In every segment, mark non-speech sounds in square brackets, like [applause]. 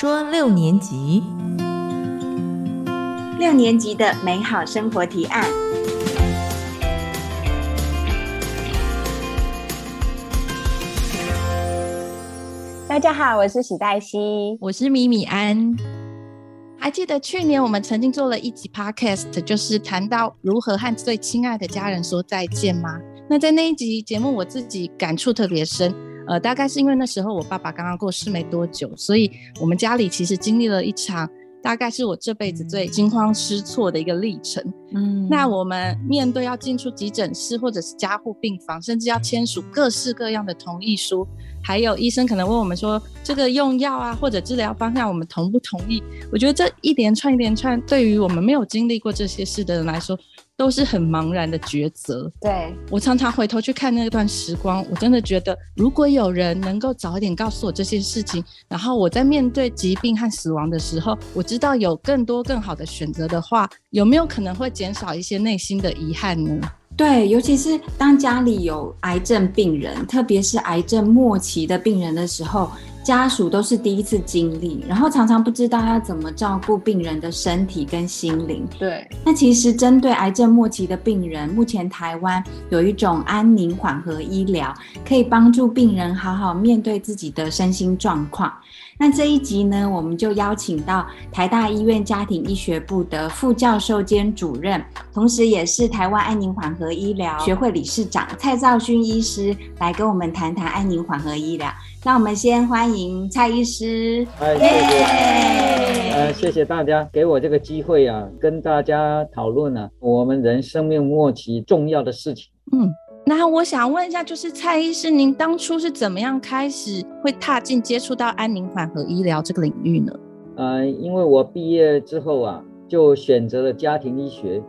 说六年级，六年级的美好生活提案。大家好，我是许黛西，我是米米安。还记得去年我们曾经做了一集 podcast，就是谈到如何和最亲爱的家人说再见吗？那在那一集节目，我自己感触特别深。呃，大概是因为那时候我爸爸刚刚过世没多久，所以我们家里其实经历了一场。大概是我这辈子最惊慌失措的一个历程。嗯，那我们面对要进出急诊室或者是加护病房，甚至要签署各式各样的同意书，还有医生可能问我们说这个用药啊或者治疗方向我们同不同意？我觉得这一连串一连串，对于我们没有经历过这些事的人来说。都是很茫然的抉择。对我常常回头去看那段时光，我真的觉得，如果有人能够早一点告诉我这些事情，然后我在面对疾病和死亡的时候，我知道有更多更好的选择的话，有没有可能会减少一些内心的遗憾呢？对，尤其是当家里有癌症病人，特别是癌症末期的病人的时候。家属都是第一次经历，然后常常不知道要怎么照顾病人的身体跟心灵。对，那其实针对癌症末期的病人，目前台湾有一种安宁缓和医疗，可以帮助病人好好面对自己的身心状况。那这一集呢，我们就邀请到台大医院家庭医学部的副教授兼主任，同时也是台湾安宁缓和医疗学会理事长蔡兆勋医师，来跟我们谈谈安宁缓和医疗。那我们先欢迎蔡医师。哎，谢谢。呃，谢谢大家给我这个机会啊，跟大家讨论呢我们人生命末期重要的事情。嗯，那我想问一下，就是蔡医师，您当初是怎么样开始会踏进接触到安宁缓和医疗这个领域呢？呃，因为我毕业之后啊，就选择了家庭医学。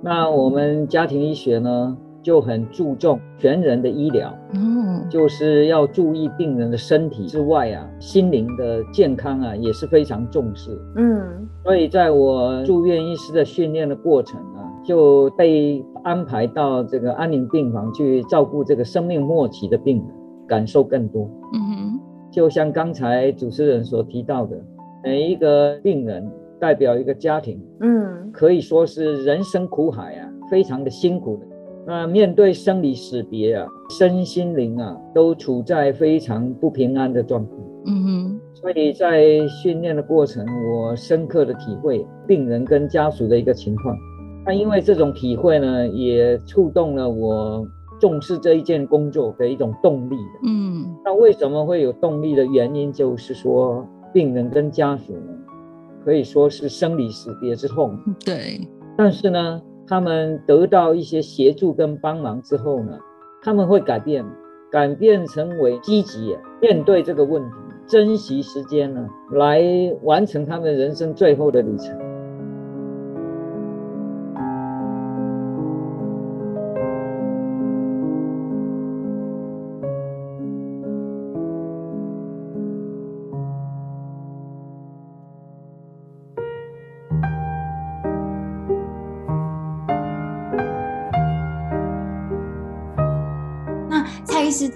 那我们家庭医学呢？就很注重全人的医疗，嗯，就是要注意病人的身体之外啊，心灵的健康啊也是非常重视，嗯，所以在我住院医师的训练的过程啊，就被安排到这个安宁病房去照顾这个生命末期的病人，感受更多，嗯哼，就像刚才主持人所提到的，每一个病人代表一个家庭，嗯，可以说是人生苦海啊，非常的辛苦的。那面对生离死别啊，身心灵啊，都处在非常不平安的状态。嗯哼，所以在训练的过程，我深刻的体会病人跟家属的一个情况。那因为这种体会呢，也触动了我重视这一件工作的一种动力。嗯，那为什么会有动力的原因，就是说病人跟家属呢，可以说是生离死别之痛。对，但是呢。他们得到一些协助跟帮忙之后呢，他们会改变，改变成为积极面对这个问题，珍惜时间呢，来完成他们人生最后的旅程。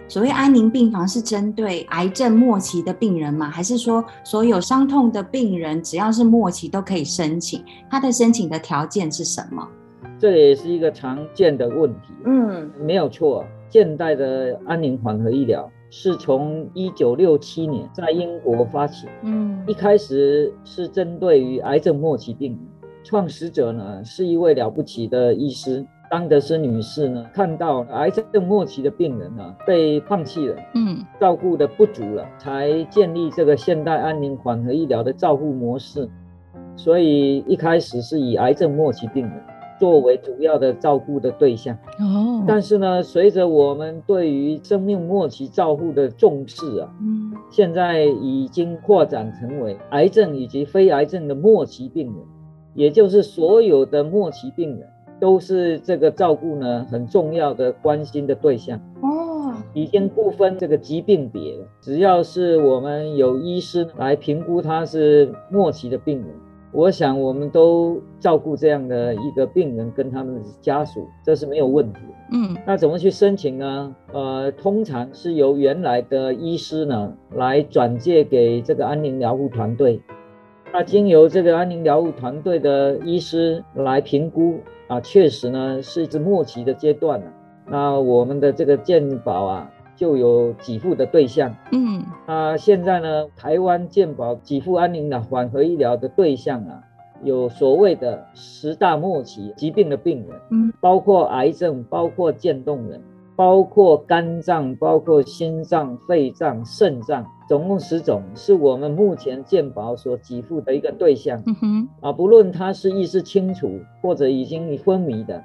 所谓安宁病房是针对癌症末期的病人吗？还是说所有伤痛的病人只要是末期都可以申请？他的申请的条件是什么？这也是一个常见的问题。嗯，没有错。现代的安宁缓和医疗是从一九六七年在英国发起。嗯，一开始是针对于癌症末期病人，创始者呢是一位了不起的医师。当德斯女士呢，看到癌症末期的病人呢被放弃了，嗯，照顾的不足了，才建立这个现代安宁缓和医疗的照护模式。所以一开始是以癌症末期病人作为主要的照顾的对象。哦，但是呢，随着我们对于生命末期照护的重视啊，嗯，现在已经扩展成为癌症以及非癌症的末期病人，也就是所有的末期病人。都是这个照顾呢很重要的关心的对象哦，已经不分这个疾病别了，只要是我们有医师来评估他是末期的病人，我想我们都照顾这样的一个病人跟他们的家属，这是没有问题。嗯，那怎么去申请呢？呃，通常是由原来的医师呢来转介给这个安宁疗护团队，那经由这个安宁疗护团队的医师来评估啊，确实呢是一末期的阶段了。那我们的这个健保啊。就有给付的对象，嗯，那现在呢，台湾健保给付安宁的缓和医疗的对象啊，有所谓的十大末期疾病的病人，嗯，包括癌症，包括渐冻人，包括肝脏，包括心脏、肺脏、肾脏，总共十种，是我们目前健保所给付的一个对象，嗯哼，啊，不论他是意识清楚或者已经昏迷的。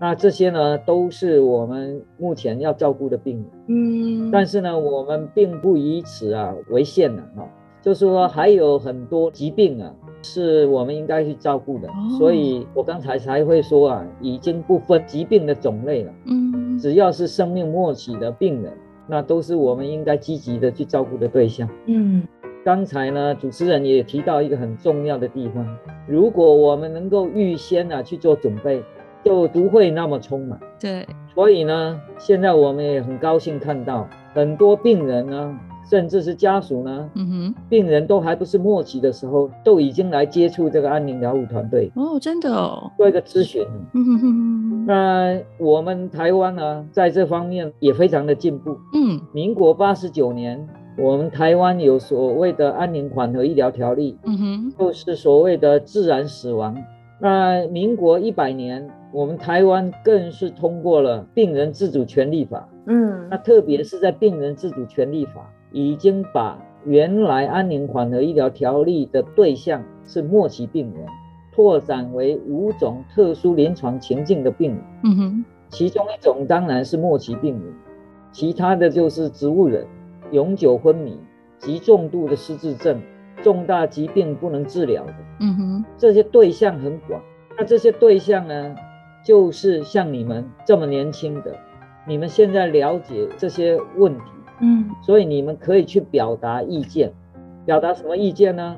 那这些呢，都是我们目前要照顾的病人。嗯，但是呢，我们并不以此啊为限的哈，就是说还有很多疾病啊，是我们应该去照顾的。所以我刚才才会说啊，已经不分疾病的种类了。嗯，只要是生命末期的病人，那都是我们应该积极的去照顾的对象。嗯，刚才呢，主持人也提到一个很重要的地方，如果我们能够预先啊去做准备。就不会那么匆忙。对，所以呢，现在我们也很高兴看到很多病人呢，甚至是家属呢，嗯哼，病人都还不是末期的时候，都已经来接触这个安宁疗护团队。哦，真的哦，做一个咨询。嗯哼哼。那我们台湾呢，在这方面也非常的进步。嗯，民国八十九年，我们台湾有所谓的安宁缓和医疗条例。嗯哼，就是所谓的自然死亡。那民国一百年。我们台湾更是通过了病人自主权利法，嗯，那特别是在病人自主权利法已经把原来安宁缓和医疗条例的对象是末期病人，拓展为五种特殊临床情境的病人，嗯哼，其中一种当然是末期病人，其他的就是植物人、永久昏迷、极重度的失智症、重大疾病不能治疗的，嗯哼，这些对象很广，那这些对象呢？就是像你们这么年轻的，你们现在了解这些问题，嗯，所以你们可以去表达意见，表达什么意见呢？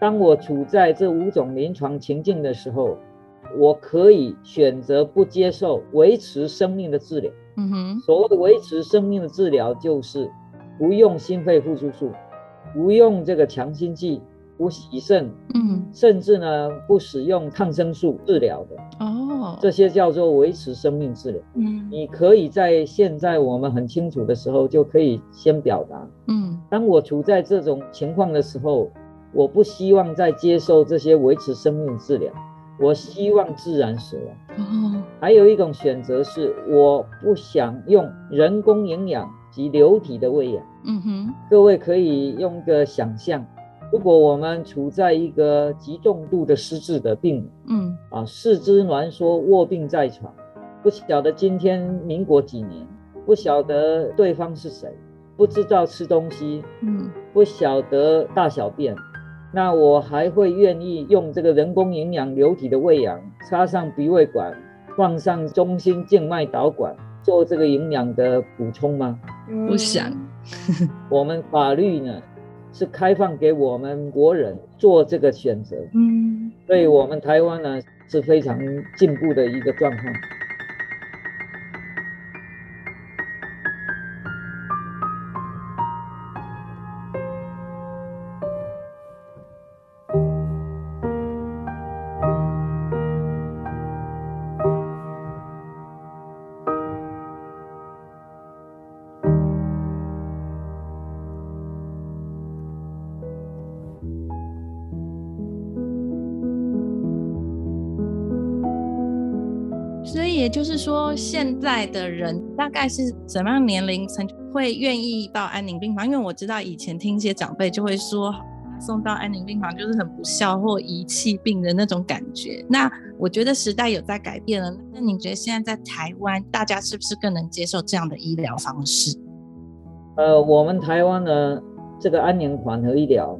当我处在这五种临床情境的时候，我可以选择不接受维持生命的治疗。嗯哼，所谓的维持生命的治疗，就是不用心肺复苏术，不用这个强心剂。不洗肾，嗯，甚至呢不使用抗生素治疗的哦，这些叫做维持生命治疗。嗯，你可以在现在我们很清楚的时候就可以先表达，嗯，当我处在这种情况的时候，我不希望再接受这些维持生命治疗，我希望自然死亡。哦，还有一种选择是我不想用人工营养及流体的喂养。嗯哼，各位可以用个想象。如果我们处在一个极重度的失智的病，嗯啊，四肢挛缩、卧病在床，不晓得今天民国几年，不晓得对方是谁，不知道吃东西，嗯，不晓得大小便，那我还会愿意用这个人工营养流体的喂养，插上鼻胃管，放上中心静脉导管，做这个营养的补充吗？不想。[laughs] 我们法律呢？是开放给我们国人做这个选择，嗯，所以我们台湾呢是非常进步的一个状况。说，现在的人大概是什么样年龄层会愿意到安宁病房？因为我知道以前听一些长辈就会说，送到安宁病房就是很不孝或遗弃病人那种感觉。那我觉得时代有在改变了。那你觉得现在在台湾，大家是不是更能接受这样的医疗方式？呃，我们台湾呢，这个安宁缓和医疗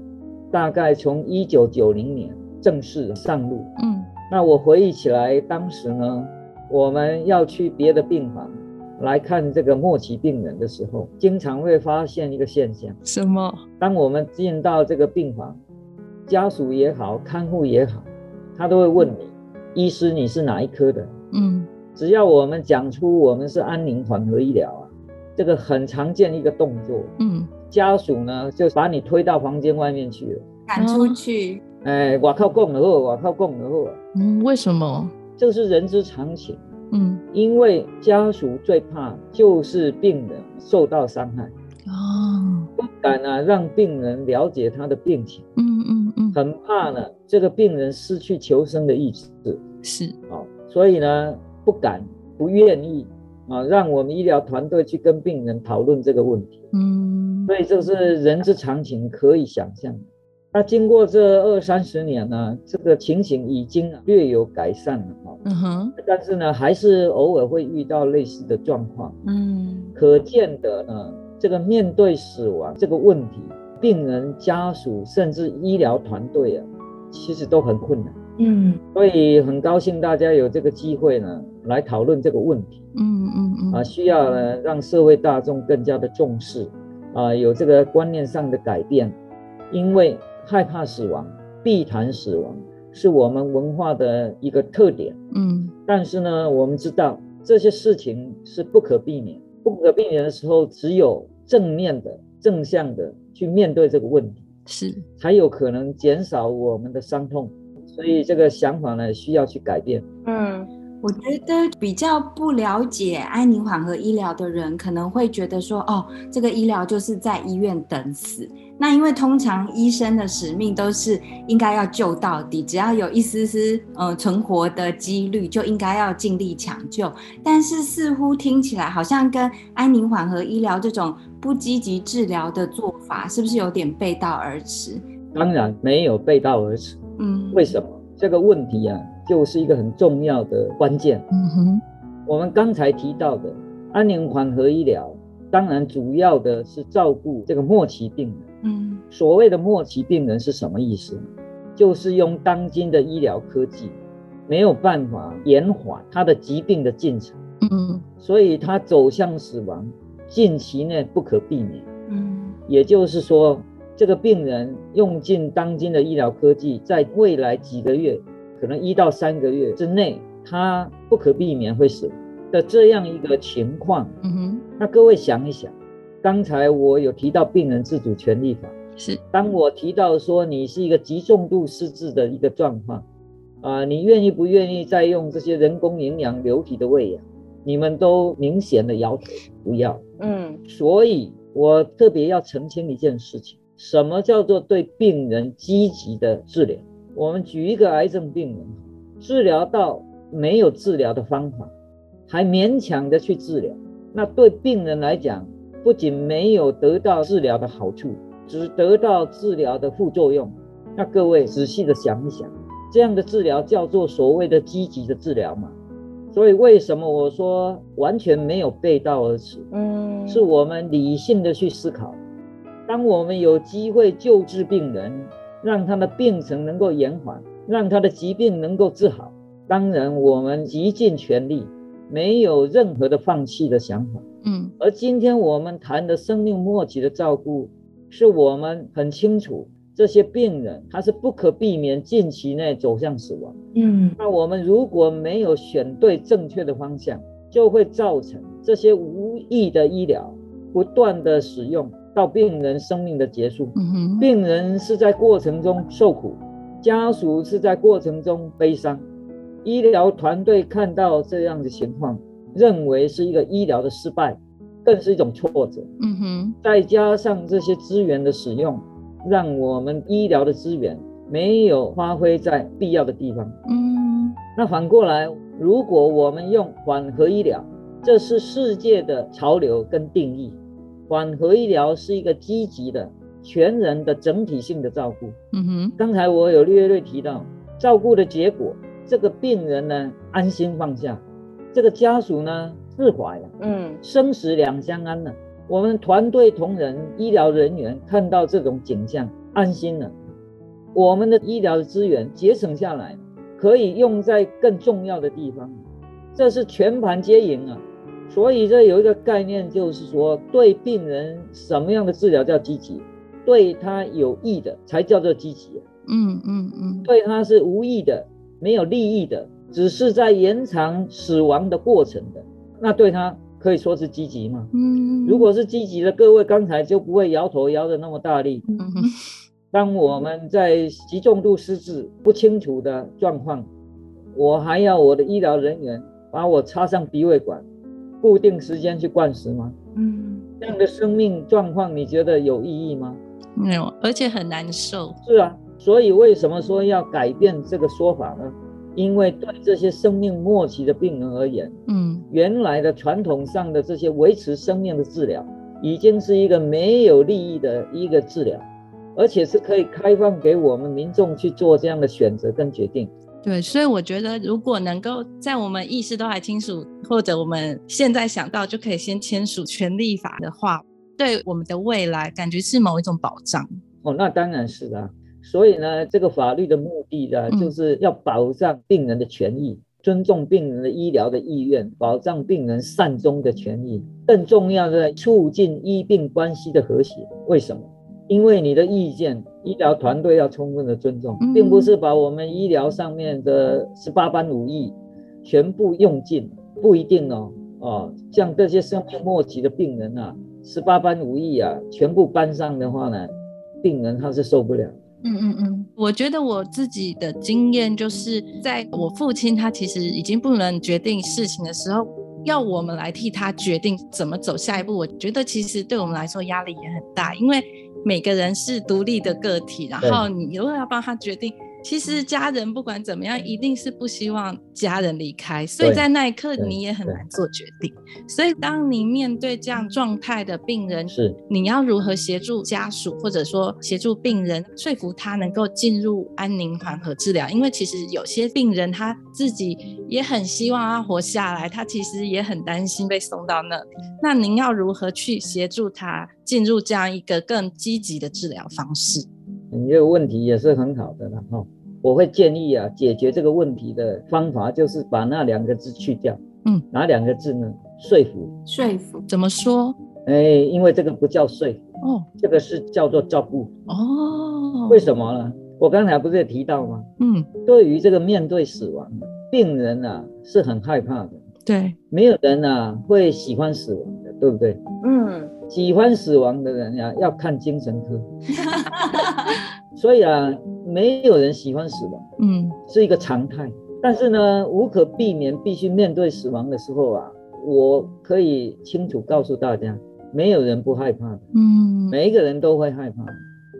大概从一九九零年正式上路。嗯，那我回忆起来，当时呢。我们要去别的病房来看这个末期病人的时候，经常会发现一个现象：什么？当我们进到这个病房，家属也好，看护也好，他都会问你，医师你是哪一科的？嗯，只要我们讲出我们是安宁缓和医疗啊，这个很常见一个动作，嗯，家属呢就把你推到房间外面去了，赶出去。哎，我靠，供了后，我靠，供了后。嗯，为什么？这是人之常情。嗯，因为家属最怕就是病人受到伤害。哦，不敢啊，让病人了解他的病情。嗯嗯嗯，很怕呢，这个病人失去求生的意志。是哦，所以呢，不敢、不愿意啊，让我们医疗团队去跟病人讨论这个问题。嗯，所以这是人之常情，可以想象。那经过这二三十年呢，这个情形已经略有改善了哈。嗯哼。但是呢，还是偶尔会遇到类似的状况。嗯。可见的呢，这个面对死亡这个问题，病人家属甚至医疗团队啊，其实都很困难。嗯。所以很高兴大家有这个机会呢，来讨论这个问题。嗯嗯嗯。啊，需要呢让社会大众更加的重视，啊，有这个观念上的改变，因为。害怕死亡，避谈死亡，是我们文化的一个特点。嗯，但是呢，我们知道这些事情是不可避免，不可避免的时候，只有正面的、正向的去面对这个问题，是才有可能减少我们的伤痛。所以这个想法呢，需要去改变。嗯，我觉得比较不了解安宁缓和医疗的人，可能会觉得说，哦，这个医疗就是在医院等死。那因为通常医生的使命都是应该要救到底，只要有一丝丝呃存活的几率，就应该要尽力抢救。但是似乎听起来好像跟安宁缓和医疗这种不积极治疗的做法，是不是有点背道而驰？当然没有背道而驰。嗯，为什么？这个问题啊，就是一个很重要的关键。嗯哼，我们刚才提到的安宁缓和医疗，当然主要的是照顾这个末期病人。嗯，所谓的末期病人是什么意思？就是用当今的医疗科技，没有办法延缓他的疾病的进程。嗯，所以他走向死亡，近期内不可避免。嗯，也就是说，这个病人用尽当今的医疗科技，在未来几个月，可能一到三个月之内，他不可避免会死的这样一个情况。嗯哼，那各位想一想。刚才我有提到病人自主权利法，是当我提到说你是一个极重度失智的一个状况，啊，你愿意不愿意再用这些人工营养流体的喂养？你们都明显的摇头不要，嗯，所以我特别要澄清一件事情：什么叫做对病人积极的治疗？我们举一个癌症病人，治疗到没有治疗的方法，还勉强的去治疗，那对病人来讲。不仅没有得到治疗的好处，只得到治疗的副作用。那各位仔细的想一想，这样的治疗叫做所谓的积极的治疗嘛？所以为什么我说完全没有背道而驰？嗯，是我们理性的去思考。当我们有机会救治病人，让他的病程能够延缓，让他的疾病能够治好，当然我们极尽全力，没有任何的放弃的想法。嗯，而今天我们谈的生命末期的照顾，是我们很清楚，这些病人他是不可避免近期内走向死亡。嗯，那我们如果没有选对正确的方向，就会造成这些无意的医疗不断的使用到病人生命的结束。嗯哼，病人是在过程中受苦，家属是在过程中悲伤，医疗团队看到这样的情况。认为是一个医疗的失败，更是一种挫折。嗯哼，再加上这些资源的使用，让我们医疗的资源没有发挥在必要的地方。嗯，那反过来，如果我们用缓和医疗，这是世界的潮流跟定义。缓和医疗是一个积极的、全人的整体性的照顾。嗯哼，刚才我有略略提到，照顾的结果，这个病人呢安心放下。这个家属呢释怀了，嗯，生死两相安了。我们团队同仁、医疗人员看到这种景象，安心了。我们的医疗的资源节省下来，可以用在更重要的地方，这是全盘皆赢啊。所以这有一个概念，就是说，对病人什么样的治疗叫积极，对他有益的才叫做积极。嗯嗯嗯，对他是无益的，没有利益的，只是在延长死亡的过程的，那对他可以说是积极吗？嗯，如果是积极的，各位刚才就不会摇头摇的那么大力。嗯当我们在极重度失智不清楚的状况，我还要我的医疗人员把我插上鼻胃管，固定时间去灌食吗？嗯，这样的生命状况你觉得有意义吗？没有，而且很难受。是啊，所以为什么说要改变这个说法呢？因为对这些生命末期的病人而言，嗯，原来的传统上的这些维持生命的治疗，已经是一个没有利益的一个治疗，而且是可以开放给我们民众去做这样的选择跟决定。对，所以我觉得，如果能够在我们意识都还清楚，或者我们现在想到就可以先签署权利法的话，对我们的未来感觉是某一种保障。哦，那当然是啦。所以呢，这个法律的目的呢，就是要保障病人的权益，尊重病人的医疗的意愿，保障病人善终的权益。更重要的，促进医病关系的和谐。为什么？因为你的意见，医疗团队要充分的尊重，并不是把我们医疗上面的十八般武艺全部用尽，不一定哦。哦，像这些生命末期的病人啊，十八般武艺啊，全部搬上的话呢，病人他是受不了。嗯嗯嗯，我觉得我自己的经验就是，在我父亲他其实已经不能决定事情的时候，要我们来替他决定怎么走下一步，我觉得其实对我们来说压力也很大，因为。每个人是独立的个体，然后你如果要帮他决定。其实家人不管怎么样，一定是不希望家人离开，所以在那一刻你也很难做决定。所以当你面对这样状态的病人，是你要如何协助家属，或者说协助病人说服他能够进入安宁缓和治疗？因为其实有些病人他自己也很希望他活下来，他其实也很担心被送到那里。那您要如何去协助他进入这样一个更积极的治疗方式？你这个问题也是很好的了哈，我会建议啊，解决这个问题的方法就是把那两个字去掉。嗯，哪两个字呢？说服。说服怎么说？哎，因为这个不叫说服哦，这个是叫做照顾哦。为什么呢？我刚才不是也提到吗？嗯，对于这个面对死亡，病人啊是很害怕的。对，没有人啊会喜欢死亡的，对不对？嗯。喜欢死亡的人呀，[laughs] 要看精神科。[laughs] 所以啊，没有人喜欢死亡，嗯，是一个常态。但是呢，无可避免，必须面对死亡的时候啊，我可以清楚告诉大家，没有人不害怕的，嗯，每一个人都会害怕。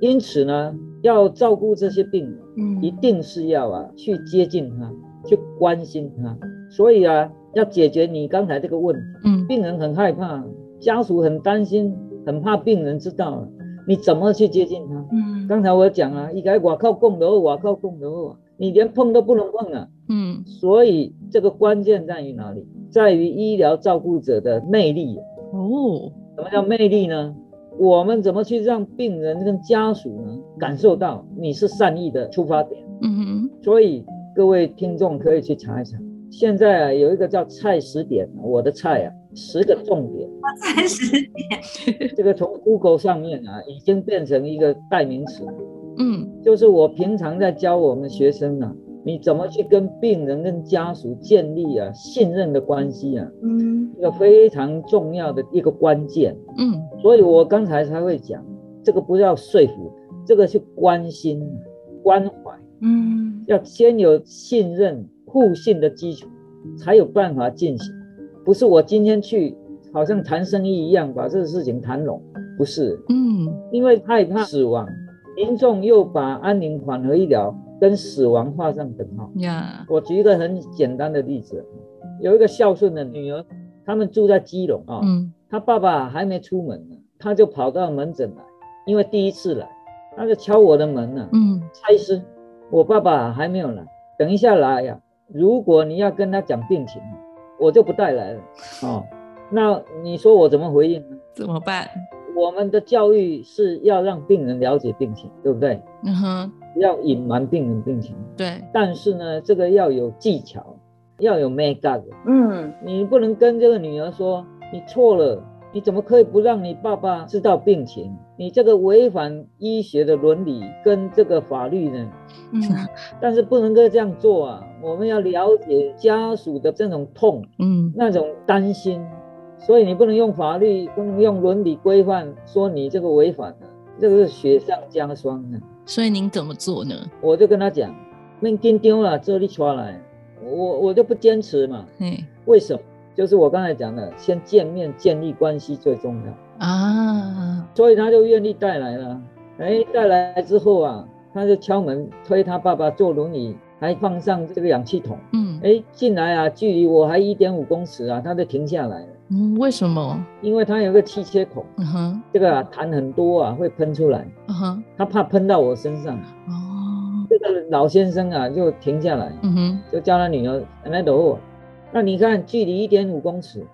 因此呢，要照顾这些病人，嗯，一定是要啊去接近他，去关心他。所以啊，要解决你刚才这个问题，嗯，病人很害怕。家属很担心，很怕病人知道了，你怎么去接近他？嗯，刚才我讲了，一个我靠供楼，我靠供楼，你连碰都不能碰啊。嗯，所以这个关键在于哪里？在于医疗照顾者的魅力。哦，什么叫魅力呢？我们怎么去让病人跟家属呢感受到你是善意的出发点？嗯哼。所以各位听众可以去查一查，现在啊有一个叫菜食点，我的菜啊。十个重点，[laughs] 三十点，这个从 Google 上面啊，已经变成一个代名词。嗯，就是我平常在教我们学生啊，你怎么去跟病人、跟家属建立啊信任的关系啊？嗯，一个非常重要的一个关键。嗯，所以我刚才才会讲，这个不要说服，这个是关心、关怀。嗯，要先有信任、互信的基础，才有办法进行。不是我今天去，好像谈生意一样，把这个事情谈拢，不是，嗯，因为害怕死亡，民众又把安宁缓和医疗跟死亡画上等号。呀，我举一个很简单的例子，有一个孝顺的女儿，他们住在基隆啊，嗯，他爸爸还没出门呢，他就跑到门诊来，因为第一次来，他就敲我的门呢，嗯，蔡医师，我爸爸还没有来，等一下来呀，如果你要跟他讲病情。我就不带来了，哦，那你说我怎么回应呢？怎么办？我们的教育是要让病人了解病情，对不对？嗯哼，要隐瞒病人病情。对。但是呢，这个要有技巧，要有 make up。嗯，你不能跟这个女儿说你错了，你怎么可以不让你爸爸知道病情？你这个违反医学的伦理跟这个法律呢？嗯，[laughs] 但是不能够这样做啊！我们要了解家属的这种痛，嗯，那种担心，所以你不能用法律，不能用伦理规范说你这个违反了，这个是雪上加霜的。所以您怎么做呢？我就跟他讲，命跟丢了，这里出来，我我就不坚持嘛。嗯，为什么？就是我刚才讲的，先见面建立关系最重要啊，所以他就愿意带来了。哎，带来之后啊，他就敲门推他爸爸坐轮椅，还放上这个氧气筒。嗯，哎，进来啊，距离我还一点五公尺啊，他就停下来了。嗯，为什么？因为它有个气切孔，嗯哼，这个痰很多啊，会喷出来。嗯哼，他怕喷到我身上。哦，这个老先生啊，就停下来。嗯哼，就叫他女儿来等我。那你看，距离一点五公尺，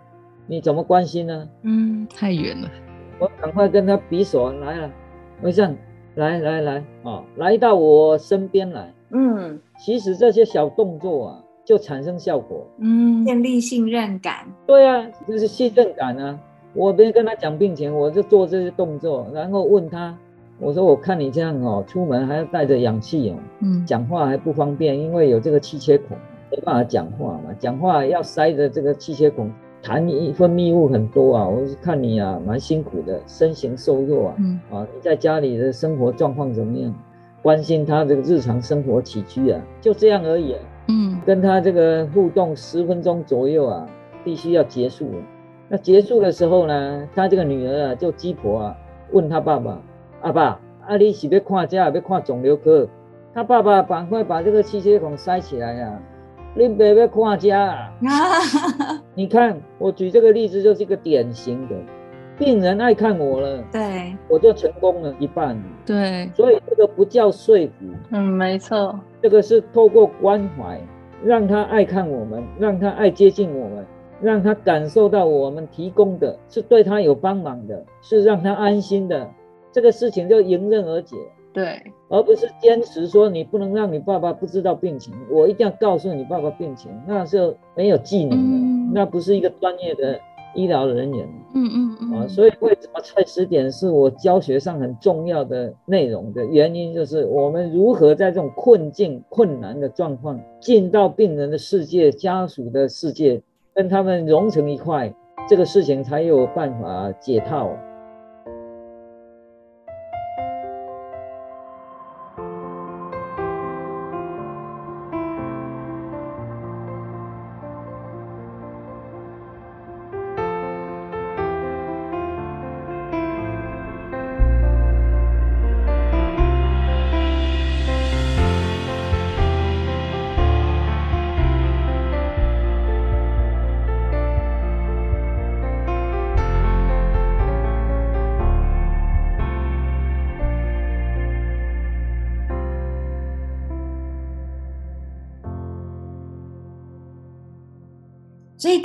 你怎么关心呢？嗯，太远了。我赶快跟他比手来了，微笑，来来来，哦，来到我身边来。嗯，其实这些小动作啊，就产生效果。嗯，建立信任感。对啊，就是信任感啊。我别跟他讲病情，我就做这些动作，然后问他，我说我看你这样哦，出门还要带着氧气哦，嗯，讲话还不方便，因为有这个气切孔。没办法讲话嘛，讲话要塞着这个气切孔，痰液分泌物很多啊。我是看你啊，蛮辛苦的，身形瘦弱啊，嗯啊，你在家里的生活状况怎么样？关心他这个日常生活起居啊，就这样而已。啊嗯，跟他这个互动十分钟左右啊，必须要结束了。那结束的时候呢，他这个女儿啊，就鸡婆啊，问他爸爸：“阿爸，阿你是要看家，要看肿瘤科？”他爸爸赶快把这个气血孔塞起来呀。你别别看家啊！[laughs] 你看，我举这个例子就是一个典型的，病人爱看我了，对，我就成功了一半。对，所以这个不叫说服，嗯，没错，这个是透过关怀，让他爱看我们，让他爱接近我们，让他感受到我们提供的是对他有帮忙的，是让他安心的，这个事情就迎刃而解。对，而不是坚持说你不能让你爸爸不知道病情，我一定要告诉你爸爸病情，那是没有技能的，那不是一个专业的医疗人员。嗯嗯嗯。啊，所以为什么菜食点是我教学上很重要的内容的原因，就是我们如何在这种困境、困难的状况，进到病人的世界、家属的世界，跟他们融成一块，这个事情才有办法解套。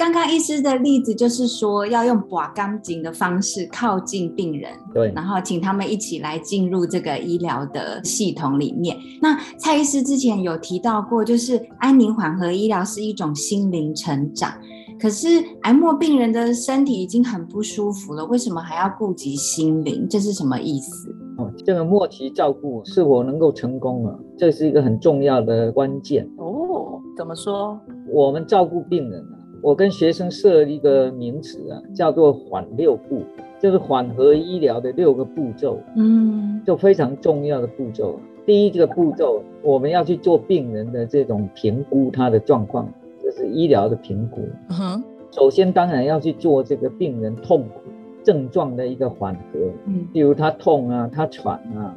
刚刚医师的例子就是说，要用把钢筋的方式靠近病人，对，然后请他们一起来进入这个医疗的系统里面。那蔡医师之前有提到过，就是安宁缓和医疗是一种心灵成长。可是癌末病人的身体已经很不舒服了，为什么还要顾及心灵？这是什么意思？哦，这个末期照顾是否能够成功啊？这是一个很重要的关键哦。怎么说？我们照顾病人啊。我跟学生设一个名词啊，叫做“缓六步”，就是缓和医疗的六个步骤。嗯，就非常重要的步骤。第一个步骤，我们要去做病人的这种评估，他的状况，就是医疗的评估。嗯，首先当然要去做这个病人痛苦症状的一个缓和。嗯，比如他痛啊，他喘啊，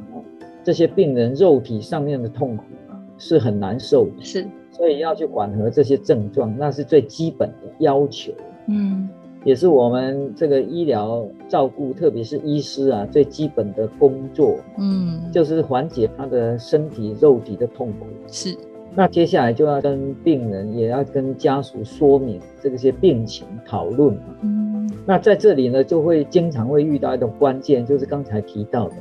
这些病人肉体上面的痛苦啊，是很难受的。是。所以要去缓和这些症状，那是最基本的要求。嗯，也是我们这个医疗照顾，特别是医师啊，最基本的工作。嗯，就是缓解他的身体肉体的痛苦。是。那接下来就要跟病人，也要跟家属说明这些病情，讨论。嗯。那在这里呢，就会经常会遇到一种关键，就是刚才提到的，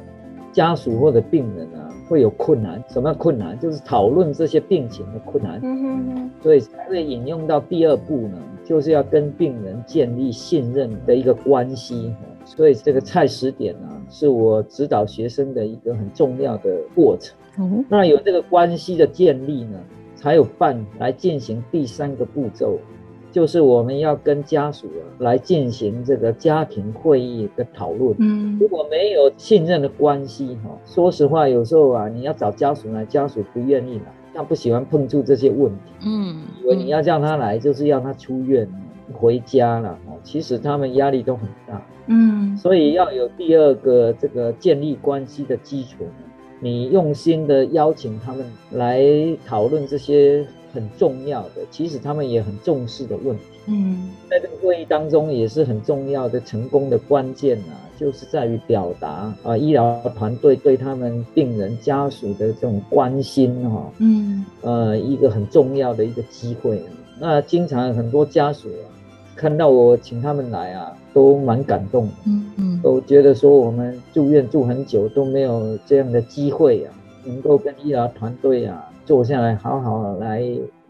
家属或者病人啊。会有困难，什么困难？就是讨论这些病情的困难。嗯哼哼。所以才会引用到第二步呢，就是要跟病人建立信任的一个关系。所以这个菜十点呢，是我指导学生的一个很重要的过程。那有这个关系的建立呢，才有办来进行第三个步骤。就是我们要跟家属啊来进行这个家庭会议的讨论。嗯，如果没有信任的关系哈，说实话，有时候啊，你要找家属来，家属不愿意来，他不喜欢碰触这些问题。嗯，以为你要叫他来，就是要他出院回家了哦。其实他们压力都很大。嗯，所以要有第二个这个建立关系的基础，你用心的邀请他们来讨论这些。很重要的，其实他们也很重视的问题。嗯，在这个会议当中也是很重要的成功的关键啊，就是在于表达啊，医疗团队对他们病人家属的这种关心哈。嗯，呃，一个很重要的一个机会。那经常很多家属啊，看到我请他们来啊，都蛮感动。嗯嗯，都觉得说我们住院住很久都没有这样的机会啊，能够跟医疗团队啊。坐下来，好好来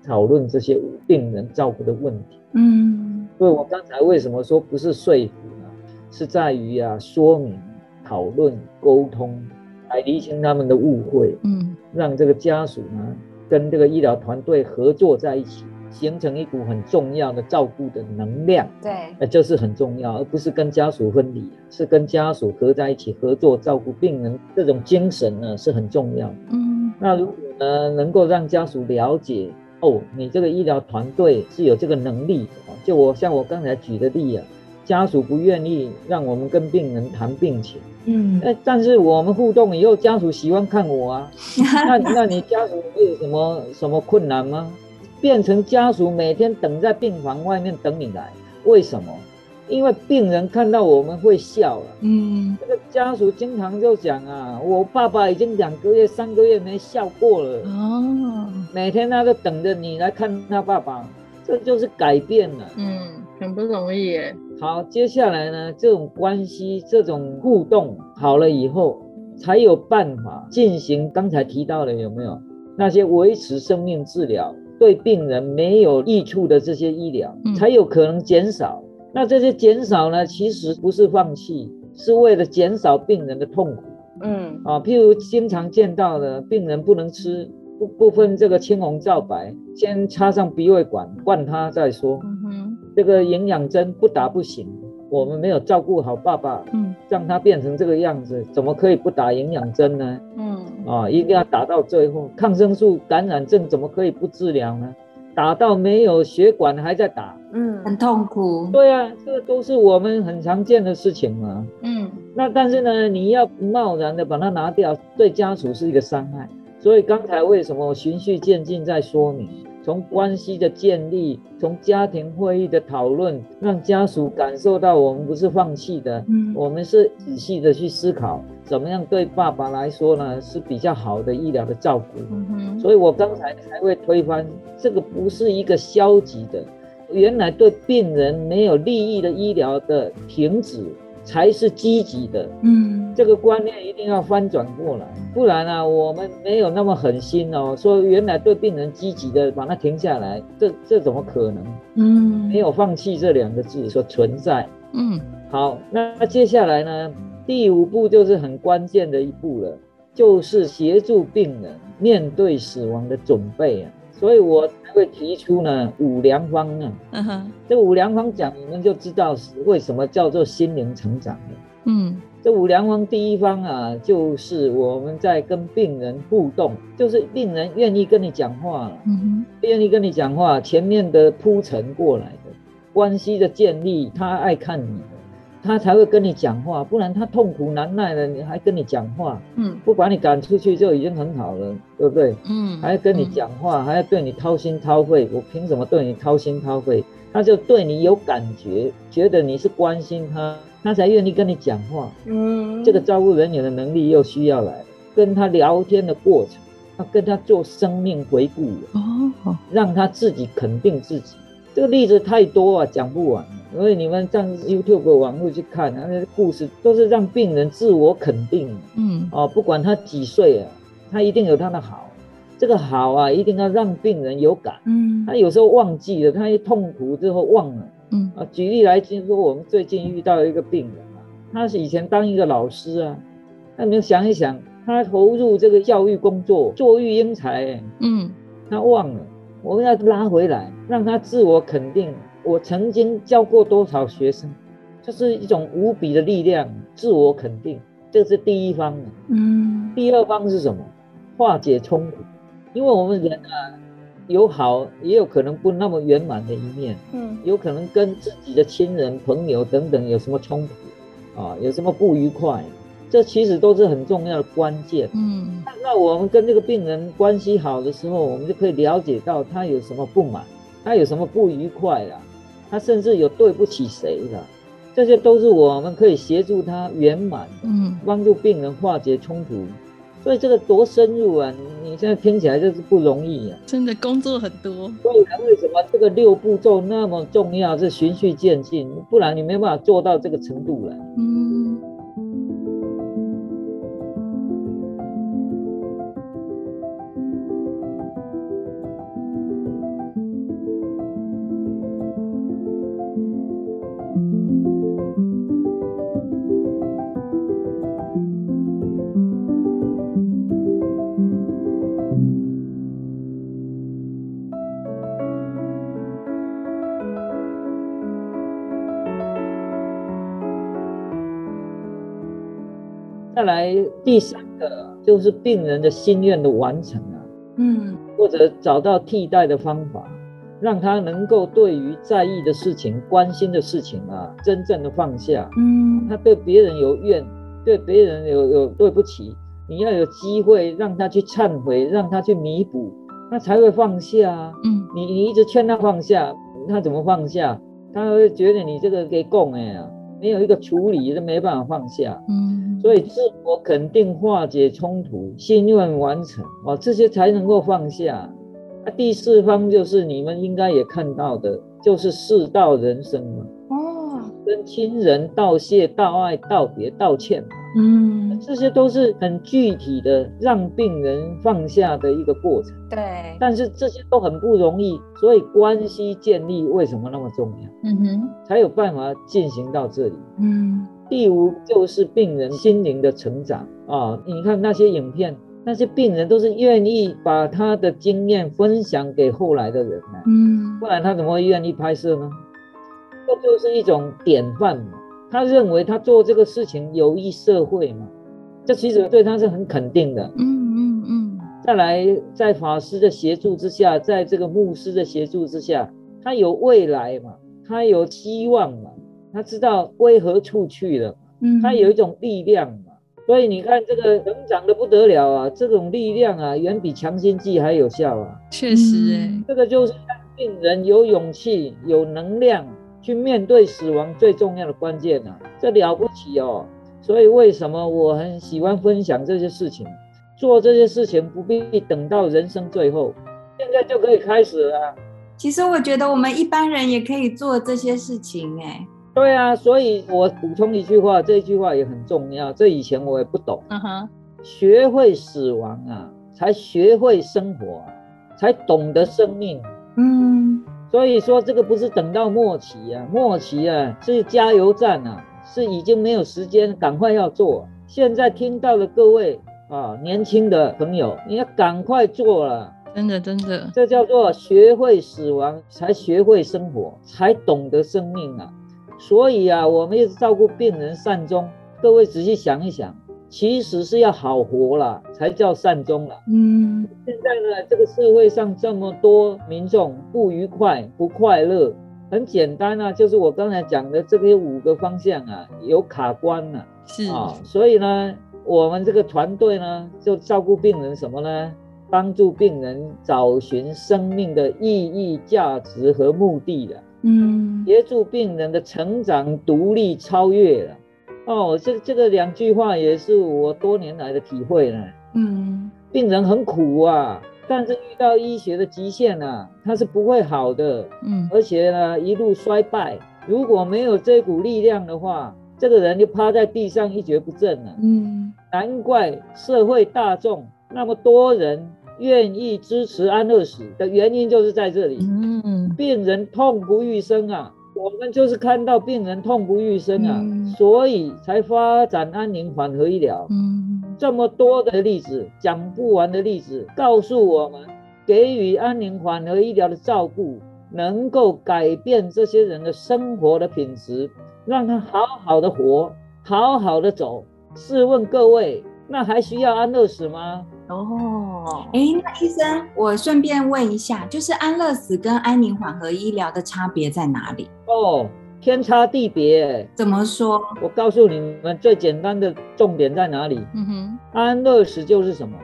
讨论这些病人照顾的问题。嗯，所以我刚才为什么说不是说服呢？是在于啊，说明、讨论、沟通，来厘清他们的误会。嗯，让这个家属呢，跟这个医疗团队合作在一起，形成一股很重要的照顾的能量。对，哎，这是很重要，而不是跟家属分离，是跟家属合在一起合作照顾病人，这种精神呢是很重要。嗯，那如果。呃，能够让家属了解哦，你这个医疗团队是有这个能力的。就我像我刚才举的例啊，家属不愿意让我们跟病人谈病情，嗯，哎，但是我们互动以后，家属喜欢看我啊，那 [laughs] 那你家属会有什么什么困难吗？变成家属每天等在病房外面等你来，为什么？因为病人看到我们会笑了，嗯，这个家属经常就讲啊，我爸爸已经两个月、三个月没笑过了，哦，每天他都等着你来看他爸爸，这就是改变了，嗯，很不容易耶。好，接下来呢，这种关系、这种互动好了以后，才有办法进行刚才提到的有没有？那些维持生命治疗对病人没有益处的这些医疗，才有可能减少。那这些减少呢，其实不是放弃，是为了减少病人的痛苦。嗯，啊，譬如经常见到的病人不能吃，不不分这个青红皂白，先插上鼻胃管灌他再说。嗯哼，这个营养针不打不行，我们没有照顾好爸爸，嗯，让他变成这个样子，怎么可以不打营养针呢？嗯，啊，一定要打到最后，抗生素感染症怎么可以不治疗呢？打到没有血管还在打，嗯，很痛苦。对啊，这都是我们很常见的事情嘛。嗯，那但是呢，你要贸然的把它拿掉，对家属是一个伤害。所以刚才为什么我循序渐进在说明？从关系的建立，从家庭会议的讨论，让家属感受到我们不是放弃的，嗯，我们是仔细的去思考，怎么样对爸爸来说呢是比较好的医疗的照顾。嗯哼，所以我刚才才会推翻这个不是一个消极的，原来对病人没有利益的医疗的停止。才是积极的，嗯，这个观念一定要翻转过来，不然呢，我们没有那么狠心哦。说原来对病人积极的，把它停下来，这这怎么可能？嗯，没有放弃这两个字说存在。嗯，好，那接下来呢，第五步就是很关键的一步了，就是协助病人面对死亡的准备啊。所以我才会提出呢五良方呢。嗯哼，这五良方讲，你们就知道是为什么叫做心灵成长了。嗯，这五良方第一方啊，就是我们在跟病人互动，就是病人愿意跟你讲话了。嗯哼，愿意跟你讲话，前面的铺陈过来的关系的建立，他爱看你。他才会跟你讲话，不然他痛苦难耐了，你还跟你讲话，嗯，不把你赶出去就已经很好了，对不对？嗯，还要跟你讲话，还要对你掏心掏肺，我凭什么对你掏心掏肺？他就对你有感觉，觉得你是关心他，他才愿意跟你讲话。嗯，这个照顾人员的能力又需要来跟他聊天的过程，要跟他做生命回顾哦，让他自己肯定自己。这个例子太多啊，讲不完。因为你们上 YouTube 网络去看，那些故事都是让病人自我肯定。嗯，哦，不管他几岁啊，他一定有他的好。这个好啊，一定要让病人有感。嗯，他有时候忘记了，他一痛苦之后忘了。嗯，啊，举例来说，我们最近遇到一个病人啊，他是以前当一个老师啊，那你们想一想，他投入这个教育工作，做育英才，嗯，他忘了，我们要拉回来，让他自我肯定。我曾经教过多少学生，这是一种无比的力量，自我肯定，这是第一方。嗯，第二方是什么？化解冲突，因为我们人啊。有好，也有可能不那么圆满的一面。嗯，有可能跟自己的亲人、朋友等等有什么冲突啊？有什么不愉快？这其实都是很重要的关键。嗯，那我们跟这个病人关系好的时候，我们就可以了解到他有什么不满，他有什么不愉快啦，他甚至有对不起谁的，这些都是我们可以协助他圆满。嗯，帮助病人化解冲突。所以这个多深入啊！你现在听起来就是不容易啊，真的工作很多。所以为什么这个六步骤那么重要？是循序渐进，不然你没办法做到这个程度了。嗯。第三个就是病人的心愿的完成啊，嗯，或者找到替代的方法，让他能够对于在意的事情、关心的事情啊，真正的放下。嗯，他对别人有怨，对别人有有对不起，你要有机会让他去忏悔，让他去弥补，他才会放下。嗯，你你一直劝他放下，他怎么放下？他会觉得你这个给供哎呀，没有一个处理都没办法放下。嗯。所以自我肯定、化解冲突、心愿完成啊，这些才能够放下。啊，第四方就是你们应该也看到的，就是世道人生嘛。哦，跟亲人道谢、道爱、道别、道歉。嗯，这些都是很具体的让病人放下的一个过程。对，但是这些都很不容易，所以关系建立为什么那么重要？嗯哼，才有办法进行到这里。嗯。第五就是病人心灵的成长啊！你看那些影片，那些病人都是愿意把他的经验分享给后来的人呢。嗯，不然他怎么会愿意拍摄呢？这就是一种典范嘛。他认为他做这个事情有益社会嘛，这其实对他是很肯定的。嗯嗯嗯。再来，在法师的协助之下，在这个牧师的协助之下，他有未来嘛，他有希望嘛。他知道归何处去了，嗯，他有一种力量嘛，所以你看这个成长的不得了啊，这种力量啊，远比强心剂还有效啊。确实，哎，这个就是让病人有勇气、有能量去面对死亡最重要的关键啊，这了不起哦。所以为什么我很喜欢分享这些事情？做这些事情不必等到人生最后，现在就可以开始了。其实我觉得我们一般人也可以做这些事情，哎。对啊，所以我补充一句话，这句话也很重要。这以前我也不懂。嗯哼，学会死亡啊，才学会生活，才懂得生命。嗯，所以说这个不是等到末期啊，末期啊是加油站啊，是已经没有时间，赶快要做。现在听到的各位啊，年轻的朋友，你要赶快做了。真的，真的，这叫做学会死亡，才学会生活，才懂得生命啊。所以啊，我们一直照顾病人善终。各位仔细想一想，其实是要好活了才叫善终了。嗯，现在呢，这个社会上这么多民众不愉快、不快乐，很简单啊，就是我刚才讲的这个五个方向啊，有卡关了。是啊，所以呢，我们这个团队呢，就照顾病人什么呢？帮助病人找寻生命的意义、价值和目的了。嗯，协助病人的成长、独立、超越了。哦，这这个两句话也是我多年来的体会呢。嗯，病人很苦啊，但是遇到医学的极限啊，他是不会好的。嗯，而且呢，一路衰败。如果没有这股力量的话，这个人就趴在地上一蹶不振了。嗯，难怪社会大众那么多人。愿意支持安乐死的原因就是在这里。嗯，病人痛不欲生啊，我们们就是看到病人痛不欲生啊，所以才发展安宁缓和医疗。嗯，这么多的例子，讲不完的例子，告诉我们，给予安宁缓和医疗的照顾，能够改变这些人的生活的品质，让他好好的活，好好的走。试问各位，那还需要安乐死吗？哦，哎，那医生，我顺便问一下，就是安乐死跟安宁缓和医疗的差别在哪里？哦，天差地别。怎么说？我告诉你们，最简单的重点在哪里？嗯哼，安乐死就是什么？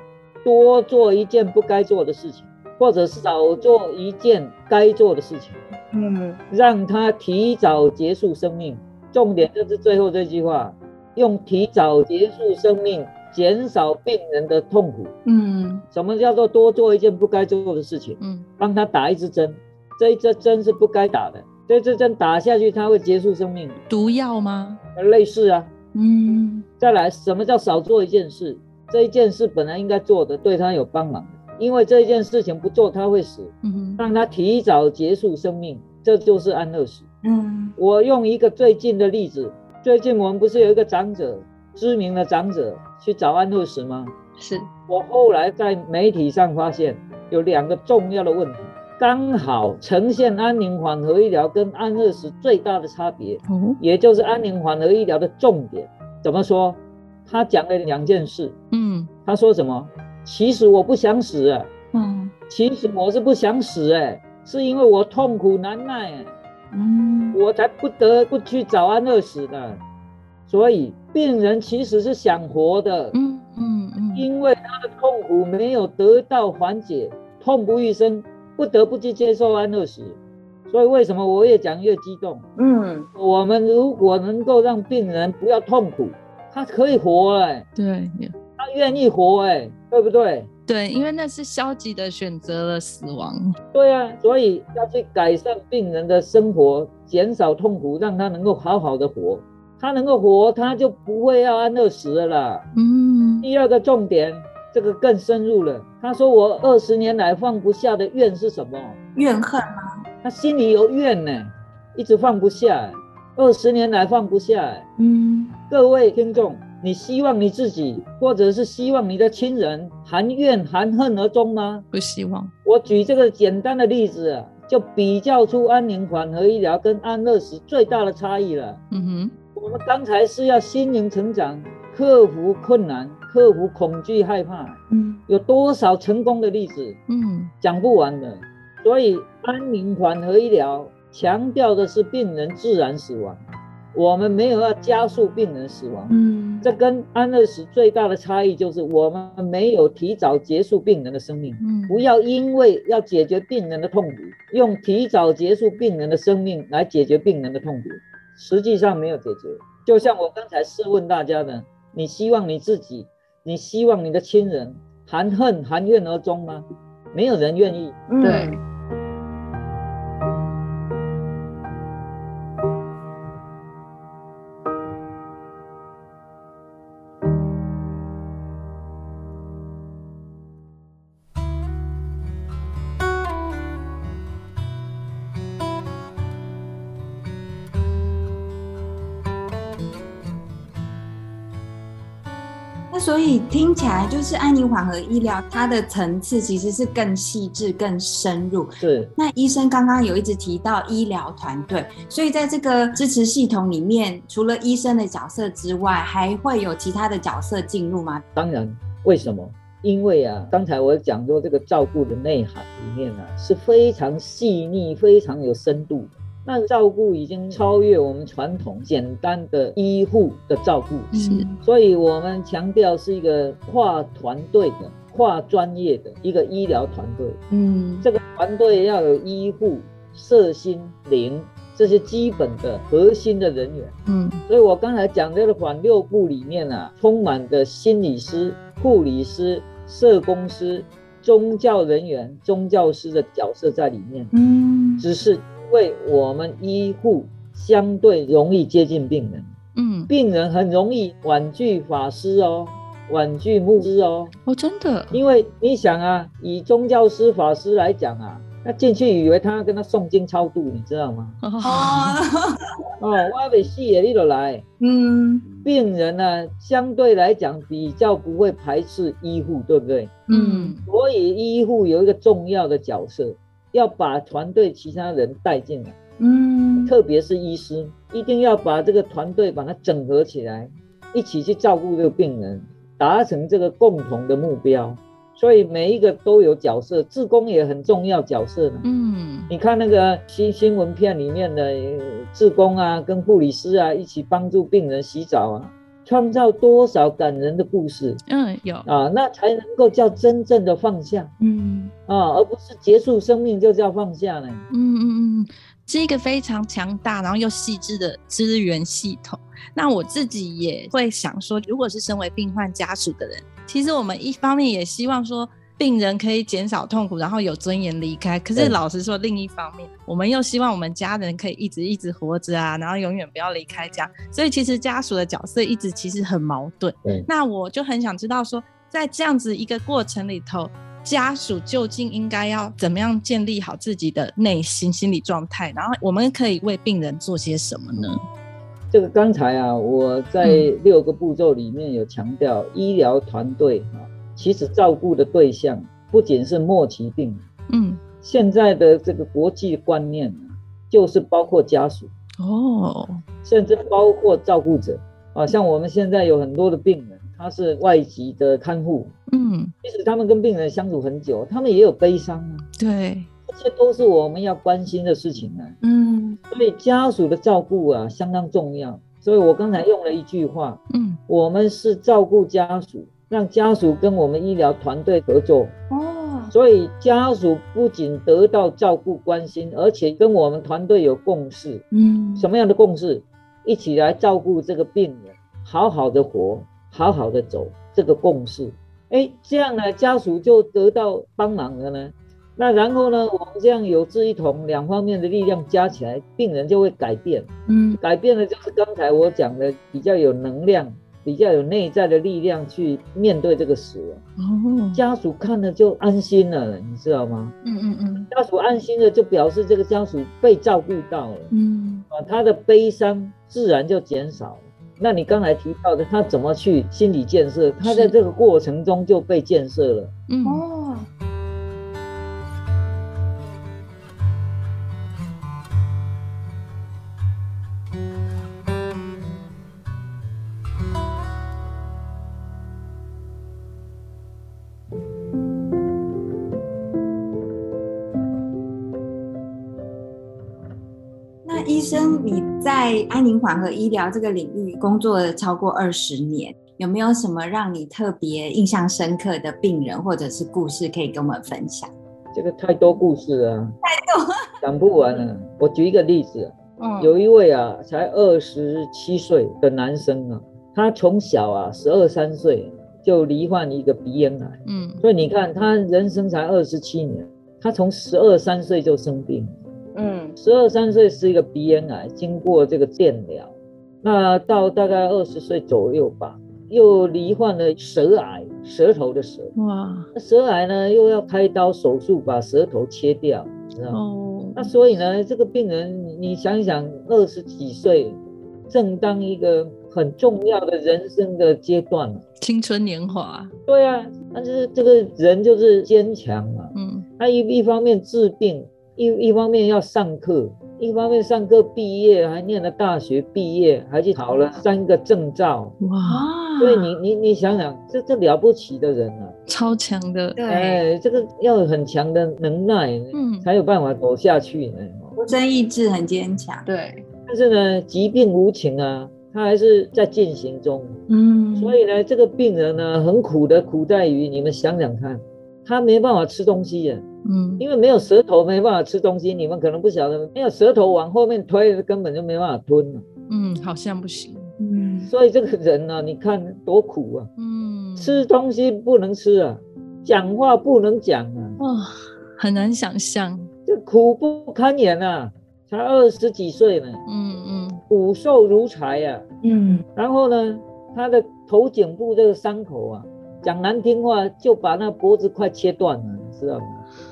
多做一件不该做的事情，或者是少做一件该做的事情。嗯，让他提早结束生命。重点就是最后这句话，用提早结束生命。减少病人的痛苦。嗯，什么叫做多做一件不该做的事情？嗯，帮他打一支针，这一支针是不该打的，这支针打下去他会结束生命。毒药吗？类似啊。嗯，再来，什么叫少做一件事？这一件事本来应该做的，对他有帮忙，因为这一件事情不做他会死。嗯让他提早结束生命，这就是安乐死。嗯，我用一个最近的例子，最近我们不是有一个长者，知名的长者。去找安乐死吗？是我后来在媒体上发现有两个重要的问题，刚好呈现安宁缓和医疗跟安乐死最大的差别，也就是安宁缓和医疗的重点。怎么说？他讲了两件事。嗯，他说什么？其实我不想死。嗯，其实我是不想死，哎，是因为我痛苦难耐，嗯，我才不得不去找安乐死的。所以病人其实是想活的，嗯嗯嗯，因为他的痛苦没有得到缓解，痛不欲生，不得不去接受安乐死。所以为什么我越讲越激动？嗯，我们如果能够让病人不要痛苦，他可以活哎，对，他愿意活哎，对不对？对，因为那是消极的选择了死亡。对啊，所以要去改善病人的生活，减少痛苦，让他能够好好的活。他能够活，他就不会要安乐死了啦。嗯，第二个重点，这个更深入了。他说：“我二十年来放不下的怨是什么？怨恨吗？他心里有怨呢，一直放不下。二十年来放不下。嗯，各位听众，你希望你自己，或者是希望你的亲人含怨含恨而终吗？不希望。我举这个简单的例子啊，就比较出安宁缓和医疗跟安乐死最大的差异了。嗯哼。我们刚才是要心灵成长，克服困难，克服恐惧害怕。嗯，有多少成功的例子？嗯，讲不完的。所以安宁缓和医疗强调的是病人自然死亡，我们没有要加速病人死亡。嗯，这跟安乐死最大的差异就是我们没有提早结束病人的生命。嗯，不要因为要解决病人的痛苦，用提早结束病人的生命来解决病人的痛苦。实际上没有解决，就像我刚才试问大家的，你希望你自己，你希望你的亲人含恨含怨而终吗？没有人愿意。对。所以听起来就是安宁缓和医疗，它的层次其实是更细致、更深入。对。那医生刚刚有一直提到医疗团队，所以在这个支持系统里面，除了医生的角色之外，还会有其他的角色进入吗？当然。为什么？因为啊，刚才我讲说这个照顾的内涵里面啊，是非常细腻、非常有深度。那照顾已经超越我们传统简单的医护的照顾，是，所以我们强调是一个跨团队的、跨专业的一个医疗团队。嗯，这个团队要有医护、社心、灵这些基本的核心的人员。嗯，所以我刚才讲这个缓六部里面啊，充满的心理师、护理师、社工师、宗教人员、宗教师的角色在里面。嗯，只是。为我们医护相对容易接近病人，嗯，病人很容易婉拒法师哦，婉拒牧师哦，哦，真的，因为你想啊，以宗教师法师来讲啊，那进去以为他要跟他诵经超度，你知道吗？哦，[laughs] 哦，我被戏也你都来。嗯，病人呢，相对来讲比较不会排斥医护，对不对？嗯，所以医护有一个重要的角色，要把团队其他人带进来。嗯，特别是医师，一定要把这个团队把它整合起来，一起去照顾这个病人，达成这个共同的目标。所以每一个都有角色，志工也很重要角色呢。嗯，你看那个新新闻片里面的志工啊，跟护理师啊一起帮助病人洗澡啊，创造多少感人的故事。嗯，有啊，那才能够叫真正的放下。嗯，啊，而不是结束生命就叫放下呢。嗯嗯嗯，是一个非常强大然后又细致的资源系统。那我自己也会想说，如果是身为病患家属的人。其实我们一方面也希望说病人可以减少痛苦，然后有尊严离开。可是老实说，另一方面，我们又希望我们家人可以一直一直活着啊，然后永远不要离开家。所以其实家属的角色一直其实很矛盾。那我就很想知道说，在这样子一个过程里头，家属究竟应该要怎么样建立好自己的内心心理状态，然后我们可以为病人做些什么呢？这个刚才啊，我在六个步骤里面有强调，医疗团队啊，其实照顾的对象不仅是末期病人，嗯，现在的这个国际观念就是包括家属哦，甚至包括照顾者啊，像我们现在有很多的病人，他是外籍的看护，嗯，即使他们跟病人相处很久，他们也有悲伤啊，对。这些都是我们要关心的事情啊。嗯，所以家属的照顾啊相当重要。所以我刚才用了一句话，嗯，我们是照顾家属，让家属跟我们医疗团队合作。哦，所以家属不仅得到照顾关心，而且跟我们团队有共识。嗯，什么样的共识？一起来照顾这个病人，好好的活，好好的走，这个共识。哎，这样呢，家属就得到帮忙了呢。那然后呢？我们这样有志一同，两方面的力量加起来，病人就会改变。嗯，改变的就是刚才我讲的，比较有能量，比较有内在的力量去面对这个死亡。哦，家属看了就安心了，你知道吗？嗯嗯嗯，家属安心了，就表示这个家属被照顾到了。嗯，啊，他的悲伤自然就减少了。那你刚才提到的，他怎么去心理建设？他在这个过程中就被建设了。嗯哦。在安宁缓和医疗这个领域工作了超过二十年，有没有什么让你特别印象深刻的病人或者是故事可以跟我们分享？这个太多故事了，太多讲不完了。我举一个例子，嗯，有一位啊，才二十七岁的男生啊，他从小啊，十二三岁就罹患一个鼻咽癌，嗯，所以你看他人生才二十七年，他从十二三岁就生病。嗯，十二三岁是一个鼻咽癌，经过这个电疗，那到大概二十岁左右吧，又罹患了舌癌，舌头的舌。哇，那舌癌呢，又要开刀手术把舌头切掉，知道吗？哦，那所以呢，这个病人，你想想，二十几岁，正当一个很重要的人生的阶段，青春年华。对啊，但是这个人就是坚强嘛，嗯，他一一方面治病。一一方面要上课，一方面上课毕业，还念了大学毕业，还去考了三个证照。哇！所以你你你想想，这这了不起的人啊，超强的。哎，这个要很强的能耐，嗯，才有办法走下去呢。不争意志很坚强。对。但是呢，疾病无情啊，他还是在进行中。嗯。所以呢，这个病人呢，很苦的苦在于，你们想想看，他没办法吃东西呀。嗯，因为没有舌头没办法吃东西，你们可能不晓得，没有舌头往后面推，根本就没办法吞了。嗯，好像不行。嗯，所以这个人呢，你看多苦啊。嗯，吃东西不能吃啊，讲话不能讲啊。哇，很难想象，这苦不堪言啊！才二十几岁呢。嗯嗯，骨瘦如柴呀。嗯，然后呢，他的头颈部这个伤口啊，讲难听话就把那脖子快切断了，你知道吗？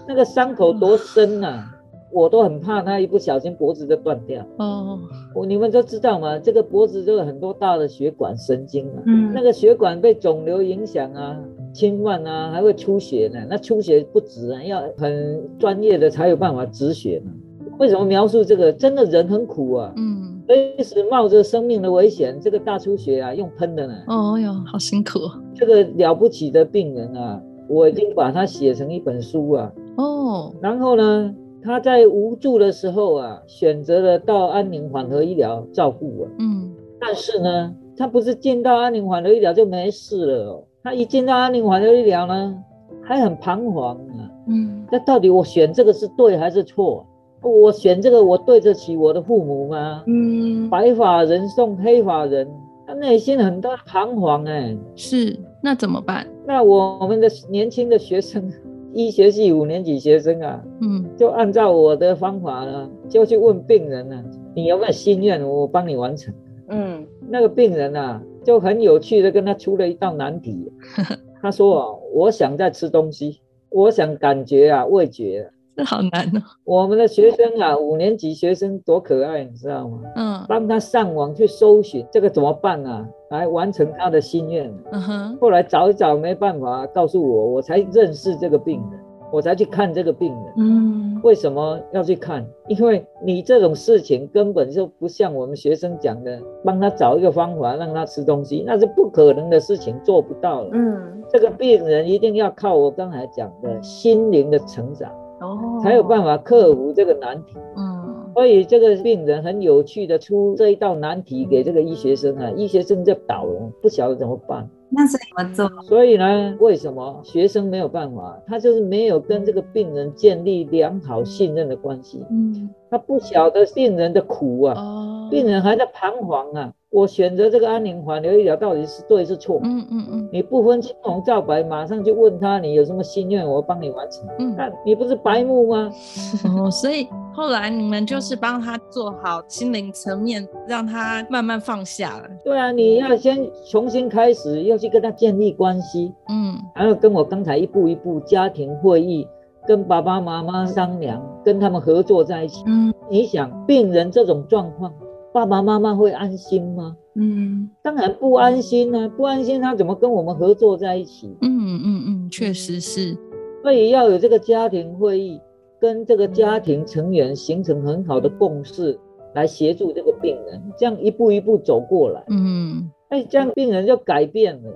那个伤口多深呐！我都很怕他一不小心脖子就断掉。哦，我你们都知道吗？这个脖子就有很多大的血管神经啊，嗯，那个血管被肿瘤影响啊、侵犯啊，还会出血呢。那出血不止啊，要很专业的才有办法止血呢。为什么描述这个？真的人很苦啊，嗯，随时冒着生命的危险，这个大出血啊，用喷的呢。哦哟，好辛苦。这个了不起的病人啊，我已经把它写成一本书啊。哦，然后呢？他在无助的时候啊，选择了到安宁缓和医疗照顾我。嗯，但是呢，他不是进到安宁缓和医疗就没事了哦。他一进到安宁缓和医疗呢，还很彷徨啊。嗯，那到底我选这个是对还是错？我选这个，我对得起我的父母吗？嗯，白发人送黑发人，他内心很大彷徨哎。是，那怎么办？那我们的年轻的学生。医学系五年级学生啊，嗯，就按照我的方法呢，就去问病人呢，你有没有心愿，我帮你完成。嗯，那个病人啊，就很有趣的跟他出了一道难题。[laughs] 他说啊，我想在吃东西，我想感觉啊，味觉。这 [laughs] 好难哦！我们的学生啊，五年级学生多可爱，你知道吗？嗯，帮他上网去搜寻这个怎么办啊？来完成他的心愿。嗯哼。后来找一找没办法，告诉我，我才认识这个病人，我才去看这个病人。嗯。为什么要去看？因为你这种事情根本就不像我们学生讲的，帮他找一个方法让他吃东西，那是不可能的事情，做不到了。嗯。这个病人一定要靠我刚才讲的心灵的成长。哦，才有办法克服这个难题。嗯，所以这个病人很有趣的出这一道难题给这个医学生啊，医学生就倒了，不晓得怎么办。那是怎么做？所以呢，为什么学生没有办法？他就是没有跟这个病人建立良好信任的关系。嗯，他不晓得病人的苦啊。哦，病人还在彷徨啊。我选择这个安宁缓和医疗到底是对是错？嗯嗯嗯，你不分青红皂白，马上就问他你有什么心愿，我帮你完成。嗯，那你不是白目吗？[laughs] 哦，所以后来你们就是帮他做好心灵层面，让他慢慢放下了。对啊，你要先重新开始，要去跟他建立关系。嗯，然后跟我刚才一步一步家庭会议，跟爸爸妈妈商量，跟他们合作在一起。嗯，你想病人这种状况。爸爸妈妈会安心吗？嗯，当然不安心呢。不安心，他怎么跟我们合作在一起？嗯嗯嗯，确实是。所以要有这个家庭会议，跟这个家庭成员形成很好的共识，来协助这个病人，这样一步一步走过来。嗯，哎，这样病人就改变了，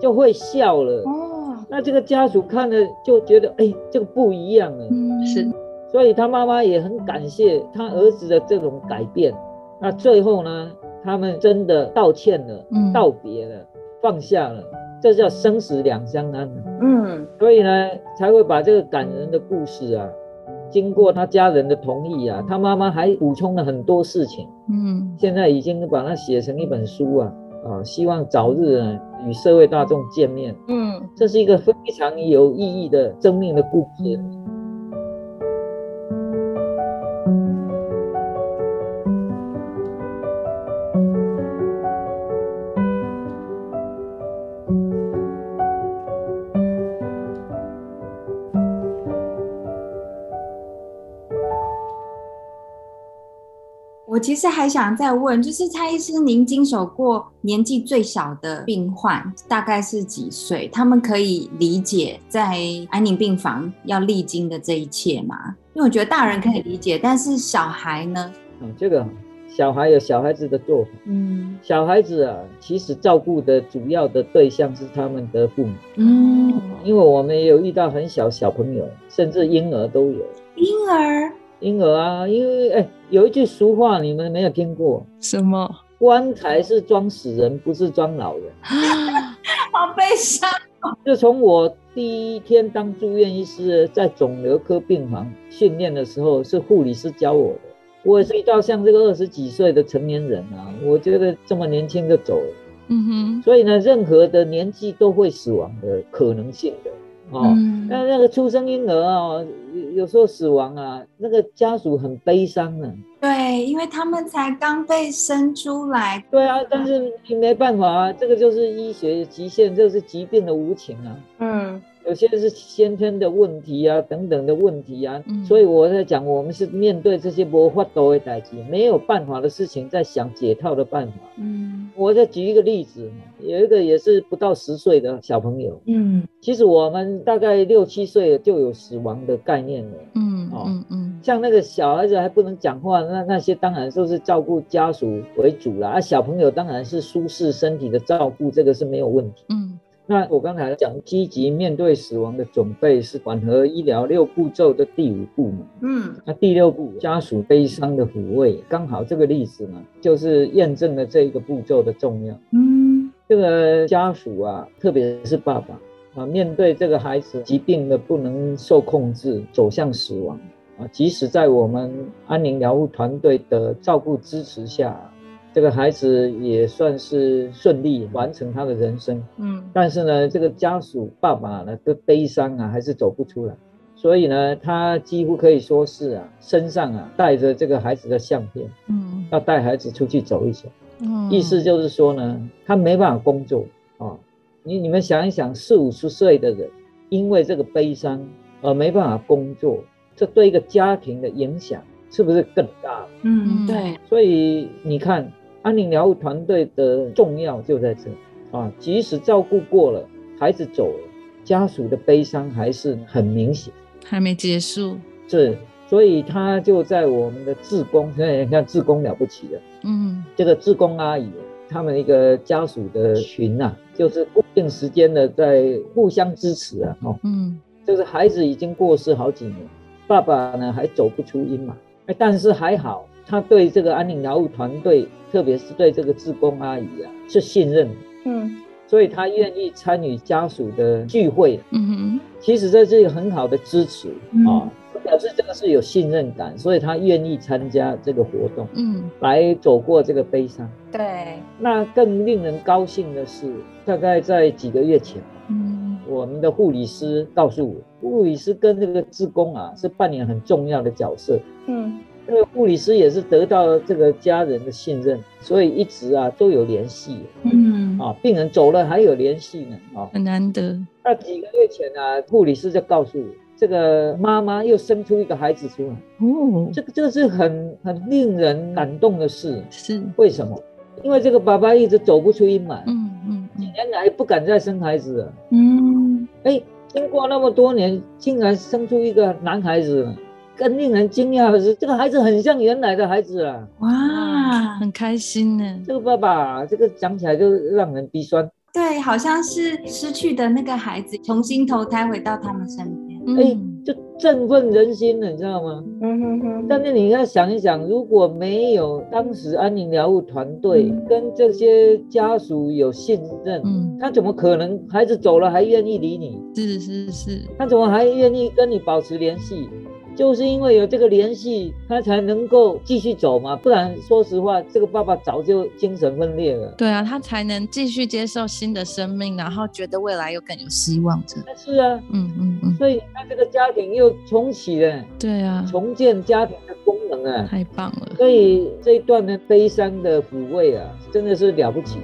就会笑了。哦，那这个家属看了就觉得，哎，这个不一样了。嗯，是。所以他妈妈也很感谢他儿子的这种改变。那最后呢？他们真的道歉了，道别了，放下了，这叫生死两相安。嗯，所以呢，才会把这个感人的故事啊，经过他家人的同意啊，他妈妈还补充了很多事情。嗯，现在已经把它写成一本书啊，啊，希望早日呢与社会大众见面。嗯，这是一个非常有意义的生命的故事。我其实还想再问，就是蔡医师，您经手过年纪最小的病患大概是几岁？他们可以理解在安宁病房要历经的这一切吗？因为我觉得大人可以理解，但是小孩呢？嗯，这个小孩有小孩子的做法。嗯，小孩子啊，其实照顾的主要的对象是他们的父母。嗯，因为我们也有遇到很小小朋友，甚至婴儿都有。婴儿。婴儿啊，因为哎，有一句俗话，你们没有听过？什么？棺材是装死人，不是装老人。[laughs] 好悲伤。就从我第一天当住院医师，在肿瘤科病房训练的时候，是护理师教我的。我也是遇到像这个二十几岁的成年人啊，我觉得这么年轻就走了。嗯哼。所以呢，任何的年纪都会死亡的可能性的。哦，那那个出生婴儿啊，有时候死亡啊，那个家属很悲伤啊。对，因为他们才刚被生出来。对啊，但是你没办法啊，这个就是医学极限，这是疾病的无情啊。嗯。有些是先天的问题啊，等等的问题啊，所以我在讲，我们是面对这些无法度的代际，没有办法的事情，在想解套的办法。嗯，我再举一个例子，有一个也是不到十岁的小朋友。嗯，其实我们大概六七岁就有死亡的概念了。嗯，哦，嗯，像那个小孩子还不能讲话，那那些当然都是照顾家属为主了，啊，小朋友当然是舒适身体的照顾，这个是没有问题。嗯。那我刚才讲积极面对死亡的准备是缓和医疗六步骤的第五步嘛？嗯，那第六步家属悲伤的抚慰，刚好这个例子呢，就是验证了这一个步骤的重要。嗯，这个家属啊，特别是爸爸啊，面对这个孩子疾病的不能受控制，走向死亡啊，即使在我们安宁疗护团队的照顾支持下。这个孩子也算是顺利完成他的人生，嗯，但是呢，这个家属爸爸呢的悲伤啊，还是走不出来，所以呢，他几乎可以说是啊，身上啊带着这个孩子的相片，嗯，要带孩子出去走一走，嗯，意思就是说呢，他没办法工作啊，你你们想一想，四五十岁的人因为这个悲伤而没办法工作，这对一个家庭的影响是不是更大？嗯，对，所以你看。安宁疗护团队的重要就在这啊，即使照顾过了，孩子走了，家属的悲伤还是很明显，还没结束。是，所以他就在我们的志工，现在你看志工了不起的，嗯，这个志工阿姨，他们一个家属的群啊，就是固定时间的在互相支持啊，哦，嗯，就是孩子已经过世好几年，爸爸呢还走不出阴霾，哎，但是还好。他对这个安宁疗护团队，特别是对这个志工阿姨啊，是信任。嗯，所以他愿意参与家属的聚会。嗯哼，其实这是一个很好的支持啊，表示这个是有信任感，所以他愿意参加这个活动。嗯，来走过这个悲伤。对。那更令人高兴的是，大概在几个月前，嗯，我们的护理师告诉我，护理师跟这个志工啊，是扮演很重要的角色。嗯。这个护理师也是得到这个家人的信任，所以一直啊都有联系。嗯，啊，病人走了还有联系呢，啊，很难得。那几个月前啊，护理师就告诉我，这个妈妈又生出一个孩子出来。哦，这个这个是很很令人感动的事。是为什么？因为这个爸爸一直走不出阴霾。嗯嗯，几年来不敢再生孩子了。嗯，哎，经过那么多年，竟然生出一个男孩子。更令人惊讶的是，这个孩子很像原来的孩子啊！哇，很开心呢。这个爸爸，这个讲起来就让人鼻酸。对，好像是失去的那个孩子重新投胎回到他们身边，哎，就振奋人心了，你知道吗？嗯哼哼。但是你要想一想，如果没有当时安宁疗护团队跟这些家属有信任，嗯，他怎么可能孩子走了还愿意理你？是是是。他怎么还愿意跟你保持联系？就是因为有这个联系，他才能够继续走嘛，不然说实话，这个爸爸早就精神分裂了。对啊，他才能继续接受新的生命，然后觉得未来又更有希望。这是啊，嗯嗯嗯，所以他这个家庭又重启了。对啊，重建家庭的功能啊，太棒了。所以这一段的悲伤的抚慰啊，真的是了不起。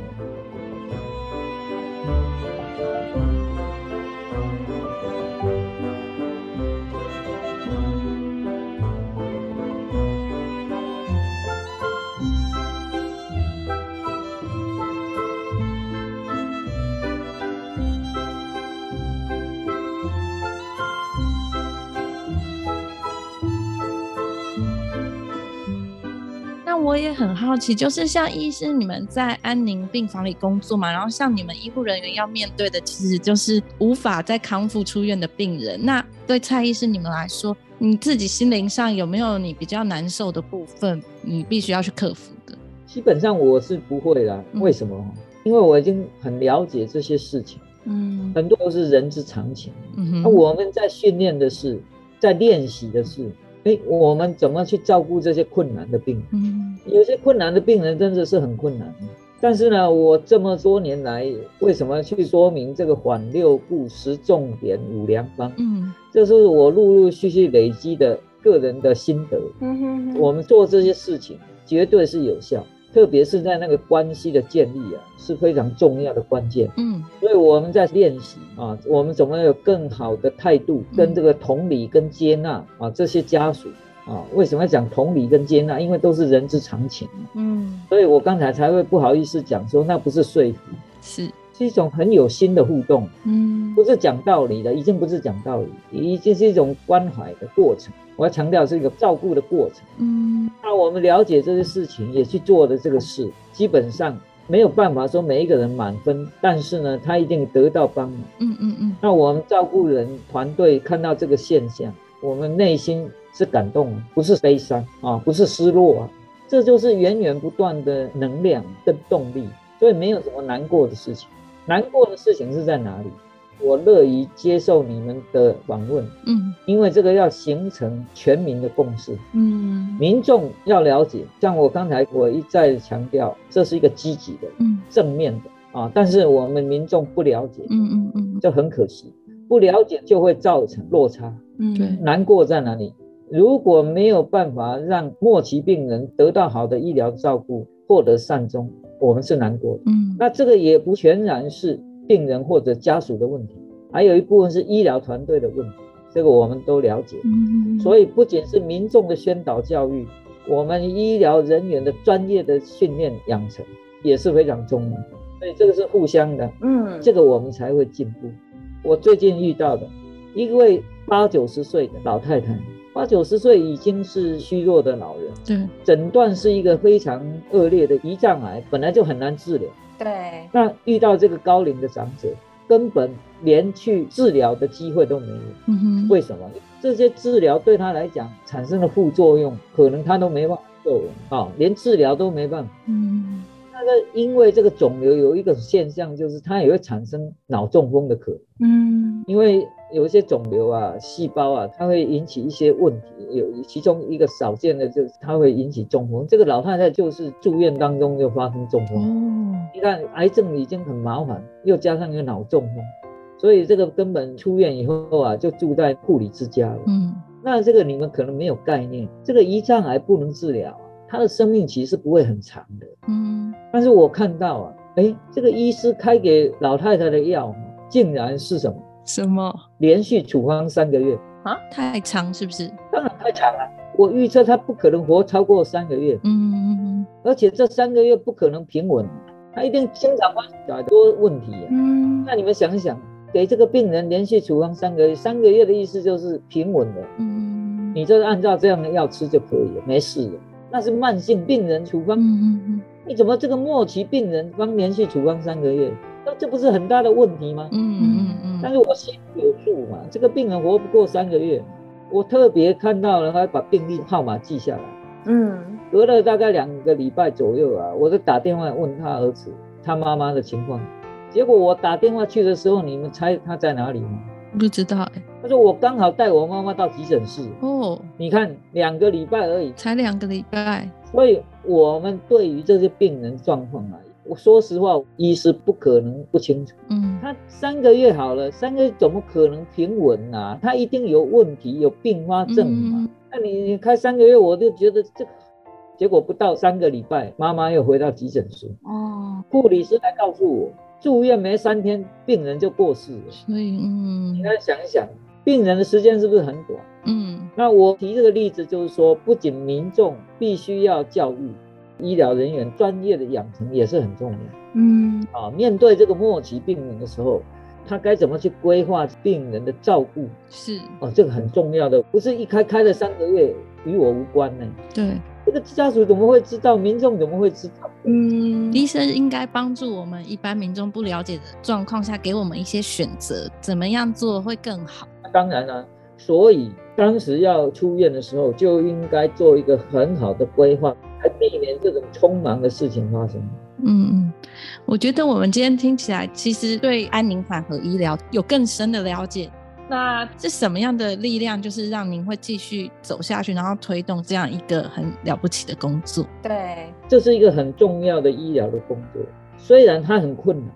我也很好奇，就是像医师你们在安宁病房里工作嘛，然后像你们医护人员要面对的，其实就是无法再康复出院的病人。那对蔡医师你们来说，你自己心灵上有没有你比较难受的部分，你必须要去克服的？基本上我是不会的，为什么？因为我已经很了解这些事情，嗯，很多都是人之常情。嗯那我们在训练的是，在练习的是。哎，我们怎么去照顾这些困难的病人？嗯，有些困难的病人真的是很困难。但是呢，我这么多年来，为什么去说明这个缓六步十重点五良方？嗯，这是我陆陆续续累积的个人的心得。嗯哼，我们做这些事情绝对是有效，特别是在那个关系的建立啊，是非常重要的关键。嗯，所以我们在练习啊，我们怎么有更好的态度跟这个同理跟接纳啊这些家属。啊，为什么要讲同理跟接纳？因为都是人之常情嗯，所以我刚才才会不好意思讲说，那不是说服，是是一种很有心的互动。嗯，不是讲道理的，已经不是讲道理，已经是一种关怀的过程。我要强调是一个照顾的过程。嗯，那我们了解这些事情，也去做的这个事，基本上没有办法说每一个人满分，但是呢，他一定得到帮忙。嗯嗯嗯。那我们照顾人团队看到这个现象，我们内心。是感动，不是悲伤啊，不是失落啊，这就是源源不断的能量跟动力，所以没有什么难过的事情。难过的事情是在哪里？我乐于接受你们的访问，嗯，因为这个要形成全民的共识，嗯，民众要了解。像我刚才我一再强调，这是一个积极的，嗯，正面的啊，但是我们民众不了解，嗯嗯嗯，就很可惜，不了解就会造成落差，嗯，对，难过在哪里？如果没有办法让末期病人得到好的医疗照顾，获得善终，我们是难过的。嗯，那这个也不全然是病人或者家属的问题，还有一部分是医疗团队的问题。这个我们都了解。嗯，所以不仅是民众的宣导教育，我们医疗人员的专业的训练养成也是非常重要。所以这个是互相的。嗯，这个我们才会进步。我最近遇到的一位八九十岁的老太太。八九十岁已经是虚弱的老人，对，诊断是一个非常恶劣的胰脏癌，本来就很难治疗。对，那遇到这个高龄的长者，根本连去治疗的机会都没有。嗯哼，为什么？这些治疗对他来讲产生的副作用，可能他都没办法受啊，连治疗都没办法。嗯，那个因为这个肿瘤有一个现象，就是它也会产生脑中风的可能。嗯，因为。有一些肿瘤啊，细胞啊，它会引起一些问题。有其中一个少见的，就是它会引起中风。这个老太太就是住院当中就发生中风。哦，你看癌症已经很麻烦，又加上一个脑中风，所以这个根本出院以后啊，就住在护理之家了。嗯，那这个你们可能没有概念，这个胰脏癌不能治疗啊，它的生命期是不会很长的。嗯，但是我看到啊，哎，这个医师开给老太太的药，竟然是什么？什么？连续处方三个月啊？太长是不是？当然太长了。我预测他不可能活超过三个月。嗯嗯嗯。而且这三个月不可能平稳，他一定经常发生很多问题。嗯。那你们想一想，给这个病人连续处方三个月，三个月的意思就是平稳的。嗯。你就按照这样的药吃就可以了，没事的。那是慢性病人处方。嗯嗯嗯。你怎么这个末期病人方连续处方三个月？那这不是很大的问题吗？嗯嗯嗯。但是我心里有数嘛，这个病人活不过三个月，我特别看到了，他把病历号码记下来。嗯。隔了大概两个礼拜左右啊，我就打电话问他儿子、他妈妈的情况。结果我打电话去的时候，你们猜他在哪里吗？不知道哎。他说我刚好带我妈妈到急诊室。哦。你看，两个礼拜而已。才两个礼拜。所以我们对于这些病人状况啊。我说实话，医师不可能不清楚。嗯，他三个月好了，三个月怎么可能平稳啊？他一定有问题，有并发症嘛？那你你开三个月，我就觉得这，结果不到三个礼拜，妈妈又回到急诊室。哦，护理师来告诉我，住院没三天，病人就过世了。所以，嗯，你要想一想，病人的时间是不是很短？嗯，那我提这个例子就是说，不仅民众必须要教育。医疗人员专业的养成也是很重要。嗯，啊，面对这个末期病人的时候，他该怎么去规划病人的照顾？是，哦，这个很重要的，不是一开开了三个月与我无关呢。对，这个家属怎么会知道？民众怎么会知道？嗯，医生应该帮助我们一般民众不了解的状况下，给我们一些选择，怎么样做会更好？当然了，所以当时要出院的时候，就应该做一个很好的规划。来避免这种匆忙的事情发生。嗯嗯，我觉得我们今天听起来，其实对安宁缓和医疗有更深的了解。那是什么样的力量，就是让您会继续走下去，然后推动这样一个很了不起的工作？对，这是一个很重要的医疗的工作，虽然它很困难，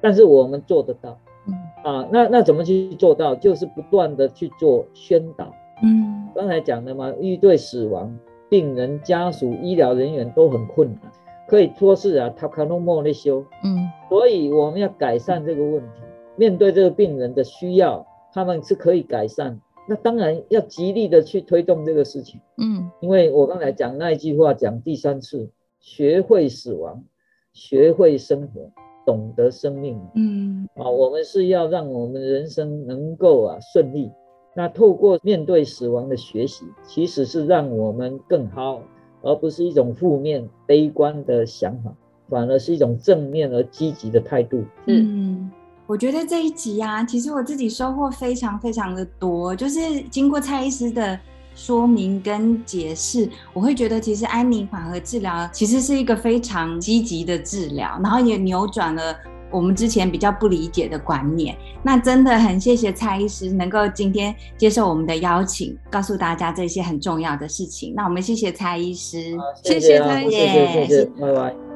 但是我们做得到。嗯啊，那那怎么去做到？就是不断的去做宣导。嗯，刚才讲的嘛，遇对死亡，病人家属、医疗人员都很困难，可以说是啊，他可能莫内修。嗯，所以我们要改善这个问题，面对这个病人的需要。他们是可以改善，那当然要极力的去推动这个事情。嗯，因为我刚才讲那一句话讲第三次，学会死亡，学会生活，懂得生命。嗯，啊，我们是要让我们人生能够啊顺利。那透过面对死亡的学习，其实是让我们更好，而不是一种负面悲观的想法，反而是一种正面而积极的态度。嗯。我觉得这一集呀，其实我自己收获非常非常的多。就是经过蔡医师的说明跟解释，我会觉得其实安宁缓和治疗其实是一个非常积极的治疗，然后也扭转了我们之前比较不理解的观念。那真的很谢谢蔡医师能够今天接受我们的邀请，告诉大家这些很重要的事情。那我们谢谢蔡医师，谢谢蔡医师，谢谢，拜拜。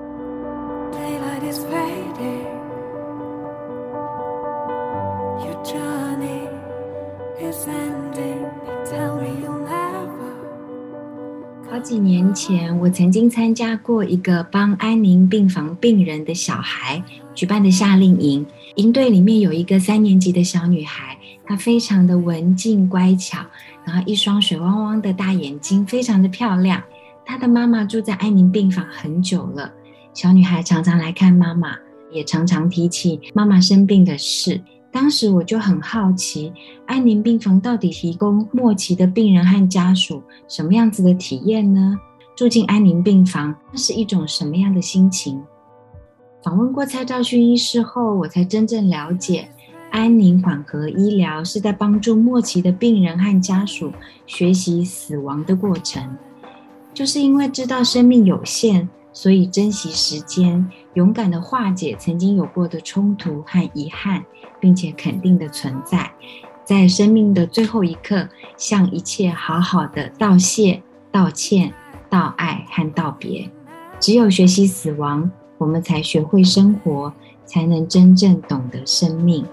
几年前，我曾经参加过一个帮安宁病房病人的小孩举办的夏令营。营队里面有一个三年级的小女孩，她非常的文静乖巧，然后一双水汪汪的大眼睛，非常的漂亮。她的妈妈住在安宁病房很久了，小女孩常常来看妈妈，也常常提起妈妈生病的事。当时我就很好奇，安宁病房到底提供末期的病人和家属什么样子的体验呢？住进安宁病房，那是一种什么样的心情？访问过蔡兆勋医师后，我才真正了解，安宁缓和医疗是在帮助末期的病人和家属学习死亡的过程，就是因为知道生命有限，所以珍惜时间，勇敢的化解曾经有过的冲突和遗憾。并且肯定的存在，在生命的最后一刻，向一切好好的道谢、道歉、道爱和道别。只有学习死亡，我们才学会生活，才能真正懂得生命。